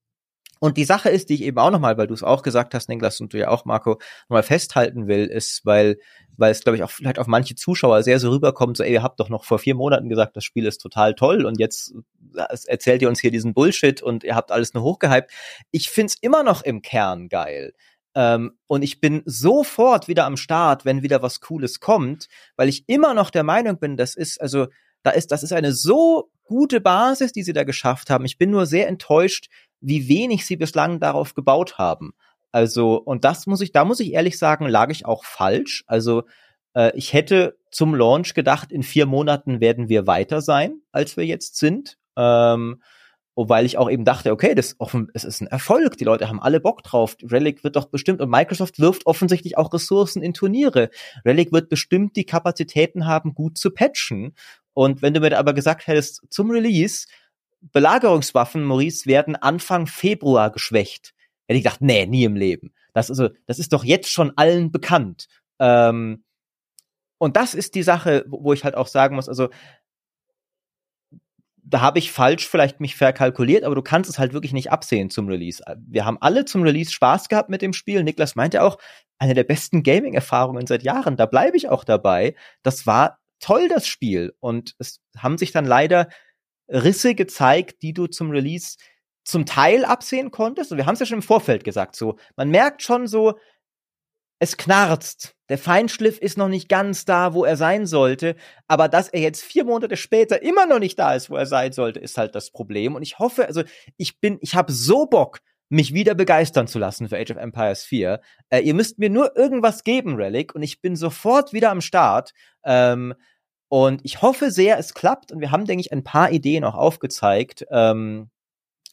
Speaker 1: und die Sache ist, die ich eben auch nochmal, weil du es auch gesagt hast, Niklas, und du ja auch, Marco, nochmal festhalten will, ist, weil, weil es, glaube ich, auch vielleicht auf manche Zuschauer sehr so rüberkommt, so, ey, ihr habt doch noch vor vier Monaten gesagt, das Spiel ist total toll und jetzt äh, erzählt ihr uns hier diesen Bullshit und ihr habt alles nur hochgehypt. Ich find's immer noch im Kern geil. Ähm, und ich bin sofort wieder am Start, wenn wieder was Cooles kommt, weil ich immer noch der Meinung bin, das ist, also, da ist, das ist eine so gute Basis, die sie da geschafft haben. Ich bin nur sehr enttäuscht, wie wenig sie bislang darauf gebaut haben. Also, und das muss ich, da muss ich ehrlich sagen, lag ich auch falsch. Also, äh, ich hätte zum Launch gedacht, in vier Monaten werden wir weiter sein, als wir jetzt sind. Ähm, weil ich auch eben dachte, okay, das offen, es ist ein Erfolg, die Leute haben alle Bock drauf. Relic wird doch bestimmt und Microsoft wirft offensichtlich auch Ressourcen in Turniere. Relic wird bestimmt die Kapazitäten haben, gut zu patchen. Und wenn du mir da aber gesagt hättest, zum Release, Belagerungswaffen, Maurice, werden Anfang Februar geschwächt, hätte ich gedacht, nee, nie im Leben. Das, also, das ist doch jetzt schon allen bekannt. Ähm, und das ist die Sache, wo ich halt auch sagen muss, also da habe ich falsch vielleicht mich verkalkuliert, aber du kannst es halt wirklich nicht absehen zum Release. Wir haben alle zum Release Spaß gehabt mit dem Spiel. Niklas meinte auch, eine der besten Gaming-Erfahrungen seit Jahren. Da bleibe ich auch dabei. Das war toll, das Spiel. Und es haben sich dann leider Risse gezeigt, die du zum Release zum Teil absehen konntest. Und wir haben es ja schon im Vorfeld gesagt, so. Man merkt schon so, es knarzt. Der Feinschliff ist noch nicht ganz da, wo er sein sollte. Aber dass er jetzt vier Monate später immer noch nicht da ist, wo er sein sollte, ist halt das Problem. Und ich hoffe, also ich bin, ich habe so Bock, mich wieder begeistern zu lassen für Age of Empires 4. Äh, ihr müsst mir nur irgendwas geben, Relic, und ich bin sofort wieder am Start. Ähm, und ich hoffe sehr, es klappt. Und wir haben, denke ich, ein paar Ideen auch aufgezeigt. Ähm,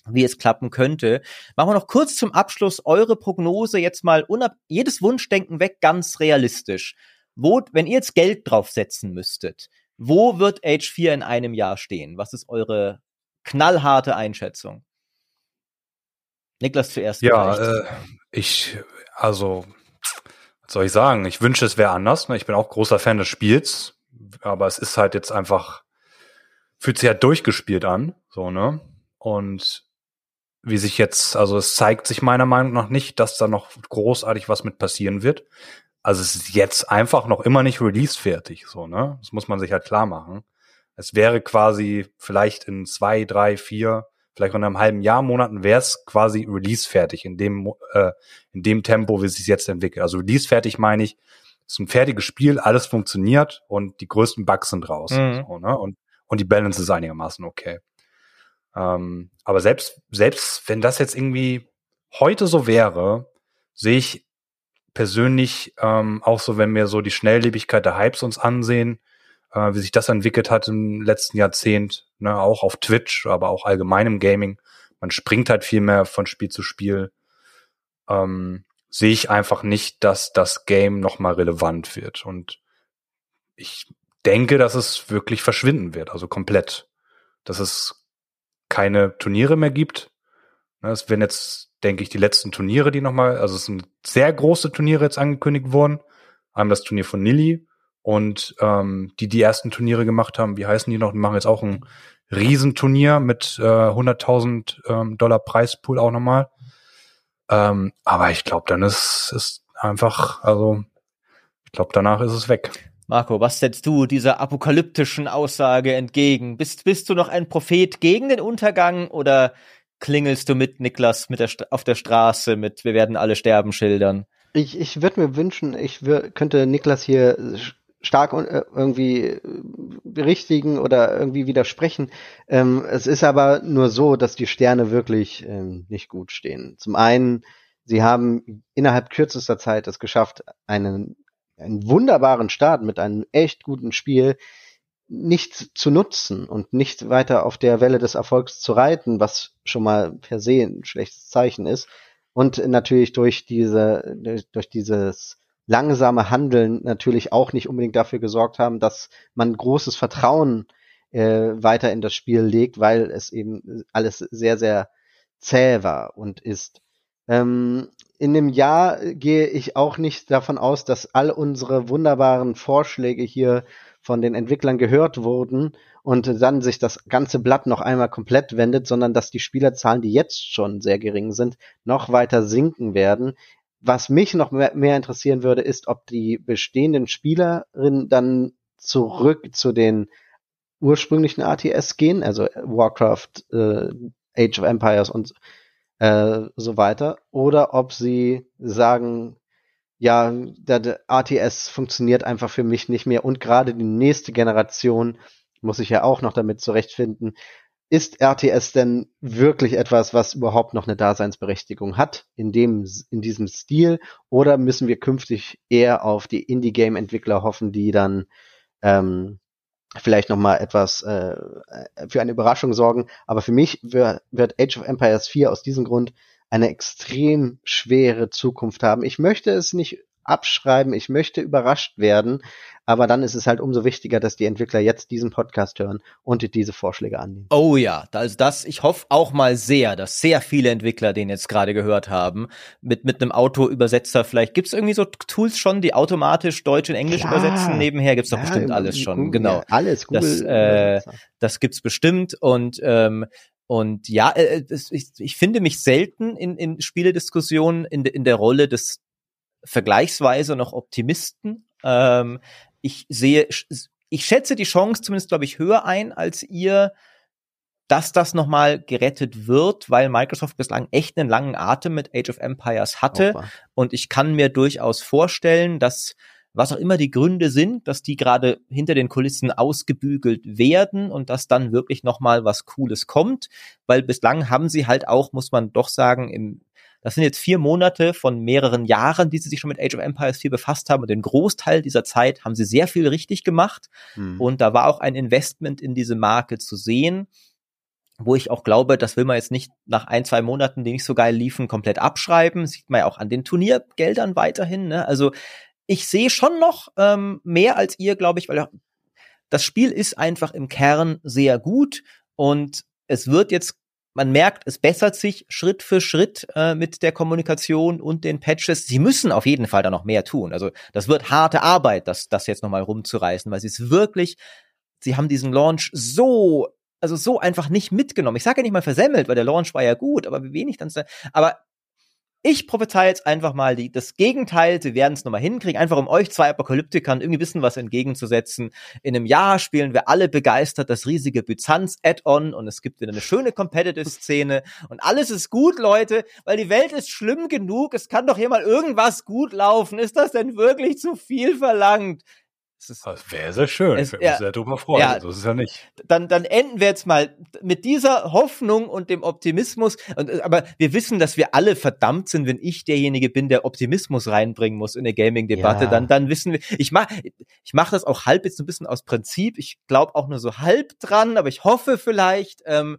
Speaker 1: wie es klappen könnte. Machen wir noch kurz zum Abschluss eure Prognose jetzt mal unab jedes Wunschdenken weg, ganz realistisch. Wo, wenn ihr jetzt Geld draufsetzen müsstet, wo wird Age 4 in einem Jahr stehen? Was ist eure knallharte Einschätzung? Niklas zuerst.
Speaker 3: Ja, äh, ich, also, was soll ich sagen? Ich wünsche, es wäre anders. Ne? Ich bin auch großer Fan des Spiels, aber es ist halt jetzt einfach, fühlt sich halt durchgespielt an, so, ne? Und wie sich jetzt, also es zeigt sich meiner Meinung nach nicht, dass da noch großartig was mit passieren wird. Also es ist jetzt einfach noch immer nicht release fertig, so, ne? Das muss man sich halt klar machen. Es wäre quasi vielleicht in zwei, drei, vier, vielleicht in einem halben Jahr, Monaten wäre es quasi release fertig in dem, äh, in dem Tempo, wie es sich jetzt entwickelt. Also release fertig meine ich, es ist ein fertiges Spiel, alles funktioniert und die größten Bugs sind raus. Mhm. So, ne? und, und die Balance ist einigermaßen okay. Ähm, aber selbst, selbst wenn das jetzt irgendwie heute so wäre, sehe ich persönlich ähm, auch so, wenn wir so die Schnelllebigkeit der Hypes uns ansehen, äh, wie sich das entwickelt hat im letzten Jahrzehnt, ne, auch auf Twitch, aber auch allgemein im Gaming. Man springt halt viel mehr von Spiel zu Spiel. Ähm, sehe ich einfach nicht, dass das Game nochmal relevant wird. Und ich denke, dass es wirklich verschwinden wird, also komplett. Dass es keine Turniere mehr gibt. Ne, es werden jetzt, denke ich, die letzten Turniere, die nochmal, also es sind sehr große Turniere jetzt angekündigt worden. Einmal das Turnier von Nilly und ähm, die die ersten Turniere gemacht haben, wie heißen die noch? Die machen jetzt auch ein Riesenturnier mit äh, 100.000 ähm, Dollar Preispool auch nochmal. Ähm, aber ich glaube, dann ist es einfach, also ich glaube, danach ist es weg.
Speaker 1: Marco, was setzt du dieser apokalyptischen Aussage entgegen? Bist, bist du noch ein Prophet gegen den Untergang oder klingelst du mit Niklas mit der, auf der Straße mit Wir werden alle sterben schildern?
Speaker 2: Ich, ich würde mir wünschen, ich könnte Niklas hier stark äh, irgendwie äh, berichtigen oder irgendwie widersprechen. Ähm, es ist aber nur so, dass die Sterne wirklich ähm, nicht gut stehen. Zum einen, sie haben innerhalb kürzester Zeit es geschafft, einen einen wunderbaren Start mit einem echt guten Spiel nicht zu nutzen und nicht weiter auf der Welle des Erfolgs zu reiten, was schon mal per se ein schlechtes Zeichen ist. Und natürlich durch diese, durch dieses langsame Handeln natürlich auch nicht unbedingt dafür gesorgt haben, dass man großes Vertrauen äh, weiter in das Spiel legt, weil es eben alles sehr, sehr zäh war und ist. Ähm, in dem Jahr gehe ich auch nicht davon aus, dass all unsere wunderbaren Vorschläge hier von den Entwicklern gehört wurden und dann sich das ganze Blatt noch einmal komplett wendet, sondern dass die Spielerzahlen, die jetzt schon sehr gering sind, noch weiter sinken werden. Was mich noch mehr, mehr interessieren würde, ist, ob die bestehenden Spielerinnen dann zurück zu den ursprünglichen ATS gehen, also Warcraft, äh, Age of Empires und äh, so weiter, oder ob sie sagen, ja, der, ATS funktioniert einfach für mich nicht mehr. Und gerade die nächste Generation muss sich ja auch noch damit zurechtfinden, ist RTS denn wirklich etwas, was überhaupt noch eine Daseinsberechtigung hat in dem, in diesem Stil? Oder müssen wir künftig eher auf die Indie-Game-Entwickler hoffen, die dann ähm, vielleicht noch mal etwas äh, für eine Überraschung sorgen? Aber für mich wird, wird Age of Empires 4 aus diesem Grund eine extrem schwere Zukunft haben. Ich möchte es nicht abschreiben, ich möchte überrascht werden, aber dann ist es halt umso wichtiger, dass die Entwickler jetzt diesen Podcast hören und diese Vorschläge annehmen.
Speaker 1: Oh ja, also das, ich hoffe auch mal sehr, dass sehr viele Entwickler den jetzt gerade gehört haben, mit, mit einem Autoübersetzer vielleicht. Gibt es irgendwie so Tools schon, die automatisch Deutsch in Englisch Klar. übersetzen? Nebenher gibt's doch ja, bestimmt alles schon, Google, genau. Ja,
Speaker 2: alles,
Speaker 1: Google. Das, äh, das gibt's bestimmt und ähm, und ja, äh, ich, ich finde mich selten in, in Spielediskussionen in, in der Rolle des vergleichsweise noch Optimisten. Ähm, ich sehe, ich schätze die Chance zumindest, glaube ich, höher ein als ihr, dass das nochmal gerettet wird, weil Microsoft bislang echt einen langen Atem mit Age of Empires hatte. Opa. Und ich kann mir durchaus vorstellen, dass was auch immer die Gründe sind, dass die gerade hinter den Kulissen ausgebügelt werden und dass dann wirklich nochmal was Cooles kommt, weil bislang haben sie halt auch, muss man doch sagen, im das sind jetzt vier Monate von mehreren Jahren, die sie sich schon mit Age of Empires 4 befasst haben. Und den Großteil dieser Zeit haben sie sehr viel richtig gemacht. Mhm. Und da war auch ein Investment in diese Marke zu sehen, wo ich auch glaube, das will man jetzt nicht nach ein, zwei Monaten, die nicht so geil liefen, komplett abschreiben. Sieht man ja auch an den Turniergeldern weiterhin. Ne? Also ich sehe schon noch ähm, mehr als ihr, glaube ich, weil das Spiel ist einfach im Kern sehr gut und es wird jetzt man merkt, es bessert sich Schritt für Schritt äh, mit der Kommunikation und den Patches. Sie müssen auf jeden Fall da noch mehr tun. Also das wird harte Arbeit, das, das jetzt nochmal rumzureißen, weil sie es wirklich, sie haben diesen Launch so, also so einfach nicht mitgenommen. Ich sage ja nicht mal versemmelt, weil der Launch war ja gut, aber wie wenig dann, aber ich prophezei jetzt einfach mal die, das Gegenteil. Sie werden es nochmal hinkriegen, einfach um euch zwei Apokalyptikern irgendwie wissen, was entgegenzusetzen. In einem Jahr spielen wir alle begeistert das riesige Byzanz-Add-on und es gibt wieder eine schöne Competitive-Szene und alles ist gut, Leute, weil die Welt ist schlimm genug. Es kann doch hier mal irgendwas gut laufen. Ist das denn wirklich zu viel verlangt?
Speaker 3: Das wäre sehr schön. Es, ich würde mich sehr drüber freuen. Ja, so ist es ja nicht.
Speaker 1: Dann, dann enden wir jetzt mal mit dieser Hoffnung und dem Optimismus. Und, äh, aber wir wissen, dass wir alle verdammt sind, wenn ich derjenige bin, der Optimismus reinbringen muss in eine Gaming-Debatte. Ja. Dann, dann wissen wir, ich mach, ich mach das auch halb jetzt ein bisschen aus Prinzip. Ich glaube auch nur so halb dran, aber ich hoffe vielleicht, ähm,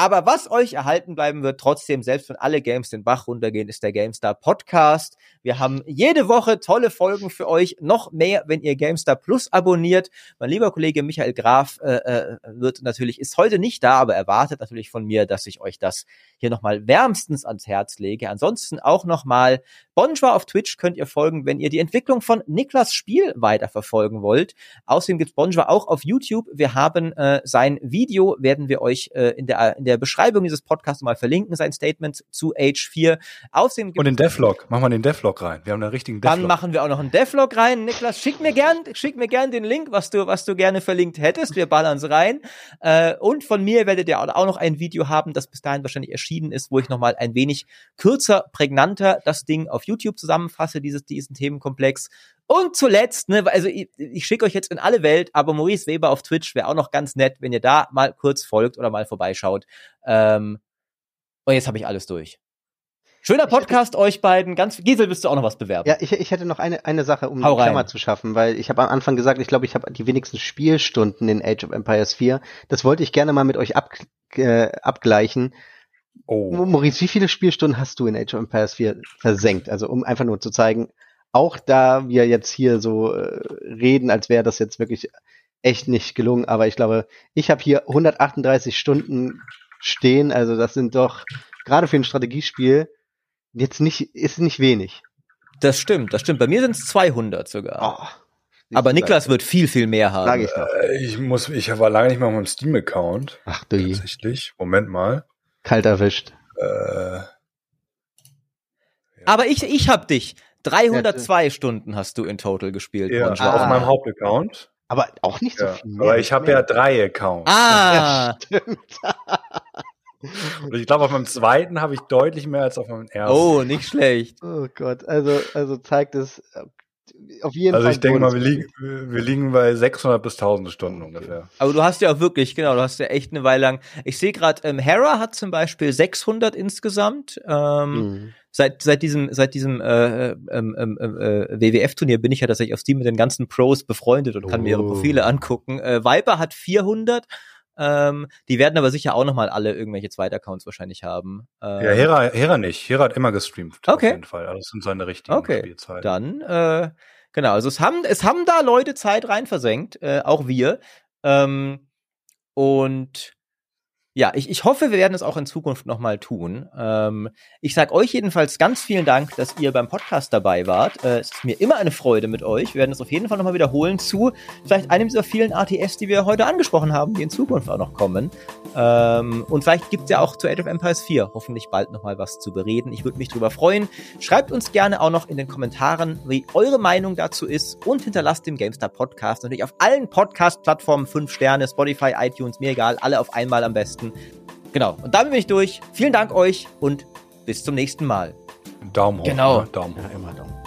Speaker 1: aber was euch erhalten bleiben wird, trotzdem, selbst wenn alle Games den Bach runtergehen, ist der GameStar Podcast. Wir haben jede Woche tolle Folgen für euch. Noch mehr, wenn ihr GameStar Plus abonniert. Mein lieber Kollege Michael Graf äh, äh, wird natürlich, ist heute nicht da, aber erwartet natürlich von mir, dass ich euch das hier nochmal wärmstens ans Herz lege. Ansonsten auch nochmal Bonjour auf Twitch könnt ihr folgen, wenn ihr die Entwicklung von Niklas Spiel weiterverfolgen wollt. Außerdem gibt's Bonjour auch auf YouTube. Wir haben äh, sein Video, werden wir euch äh, in, der, in der Beschreibung dieses Podcasts mal verlinken, sein Statement zu Age 4.
Speaker 3: Außerdem Und den Devlog, machen wir den Devlog rein. Wir haben einen richtigen
Speaker 1: Devlog. Dann machen wir auch noch einen Devlog rein. Niklas, schick mir gern, schick mir gern den Link, was du, was du gerne verlinkt hättest. Wir ballern's rein. Äh, und von mir werdet ihr auch noch ein Video haben, das bis dahin wahrscheinlich erschienen ist, wo ich nochmal ein wenig kürzer, prägnanter das Ding auf YouTube zusammenfasse, dieses, diesen Themenkomplex. Und zuletzt, ne, also ich, ich schicke euch jetzt in alle Welt, aber Maurice Weber auf Twitch wäre auch noch ganz nett, wenn ihr da mal kurz folgt oder mal vorbeischaut. Ähm, und jetzt habe ich alles durch. Schöner Podcast hätte, euch beiden. Ganz Gisel, willst du auch noch was bewerben?
Speaker 2: Ja, ich, ich hätte noch eine, eine Sache, um Hau die Klammer rein. zu schaffen, weil ich habe am Anfang gesagt, ich glaube, ich habe die wenigsten Spielstunden in Age of Empires 4. Das wollte ich gerne mal mit euch ab, äh, abgleichen. Oh. Maurice, wie viele Spielstunden hast du in Age of Empires 4 versenkt? Also um einfach nur zu zeigen, auch da wir jetzt hier so äh, reden, als wäre das jetzt wirklich echt nicht gelungen, aber ich glaube, ich habe hier 138 Stunden stehen, also das sind doch gerade für ein Strategiespiel jetzt nicht ist nicht wenig.
Speaker 1: Das stimmt, das stimmt. Bei mir sind es 200 sogar. Oh. Aber Niklas wird viel, viel mehr haben. Sag
Speaker 3: ich, doch. Äh, ich muss, ich war lange nicht mal auf meinem Steam-Account.
Speaker 2: Ach du
Speaker 3: Tatsächlich. Moment mal.
Speaker 2: Kalt erwischt.
Speaker 3: Äh, ja.
Speaker 1: Aber ich, ich hab dich. 302 ja, Stunden hast du in total gespielt.
Speaker 3: Ja, ah. auf meinem Hauptaccount.
Speaker 2: Aber auch nicht so
Speaker 3: ja.
Speaker 2: viel.
Speaker 3: Aber ich habe ja drei Accounts.
Speaker 1: Ah, ja, stimmt.
Speaker 3: Und ich glaube, auf meinem zweiten habe ich deutlich mehr als auf meinem ersten.
Speaker 1: Oh, nicht schlecht.
Speaker 2: Oh Gott, also, also zeigt es, auf jeden
Speaker 3: also
Speaker 2: Fall.
Speaker 3: ich denke mal, wir liegen, wir liegen bei 600 bis 1000 Stunden ungefähr.
Speaker 1: Aber du hast ja auch wirklich, genau, du hast ja echt eine Weile lang. Ich sehe gerade, ähm, Hera hat zum Beispiel 600 insgesamt. Ähm,
Speaker 2: Mhm.
Speaker 1: Seit seit diesem seit diesem äh, ähm, ähm, äh, WWF-Turnier bin ich ja tatsächlich auf Steam mit den ganzen Pros befreundet und kann mir ihre
Speaker 2: Oh.
Speaker 1: Profile angucken. Äh, Viper hat 400. Ähm, die werden aber sicher auch noch mal alle irgendwelche Zweitaccounts wahrscheinlich haben. Ähm,
Speaker 3: Ja, Hera, Hera nicht. Hera hat immer gestreamt.
Speaker 1: Okay.
Speaker 3: Auf jeden Fall. Also das sind seine richtigen
Speaker 1: Okay,
Speaker 3: Spielzeiten.
Speaker 1: Dann, äh, genau, also es haben, es haben da Leute Zeit rein versenkt, äh, auch wir. Ähm, und ja, ich, ich hoffe, wir werden es auch in Zukunft nochmal tun. Ähm, ich sage euch jedenfalls ganz vielen Dank, dass ihr beim Podcast dabei wart. Äh, es ist mir immer eine Freude mit euch. Wir werden es auf jeden Fall nochmal wiederholen zu vielleicht einem dieser vielen ATS, die wir heute angesprochen haben, die in Zukunft auch noch kommen. Ähm, und vielleicht gibt es ja auch zu Age of Empires 4 hoffentlich bald nochmal was zu bereden. Ich würde mich drüber freuen. Schreibt uns gerne auch noch in den Kommentaren, wie eure Meinung dazu ist und hinterlasst dem GameStar Podcast natürlich auf allen Podcast-Plattformen 5 Sterne, Spotify, iTunes, mir egal, alle auf einmal am besten. Genau, und damit bin ich durch. Vielen Dank euch und bis zum nächsten Mal.
Speaker 3: Daumen hoch.
Speaker 1: Genau.
Speaker 3: Ne? Daumen hoch.
Speaker 2: Ja, immer Daumen.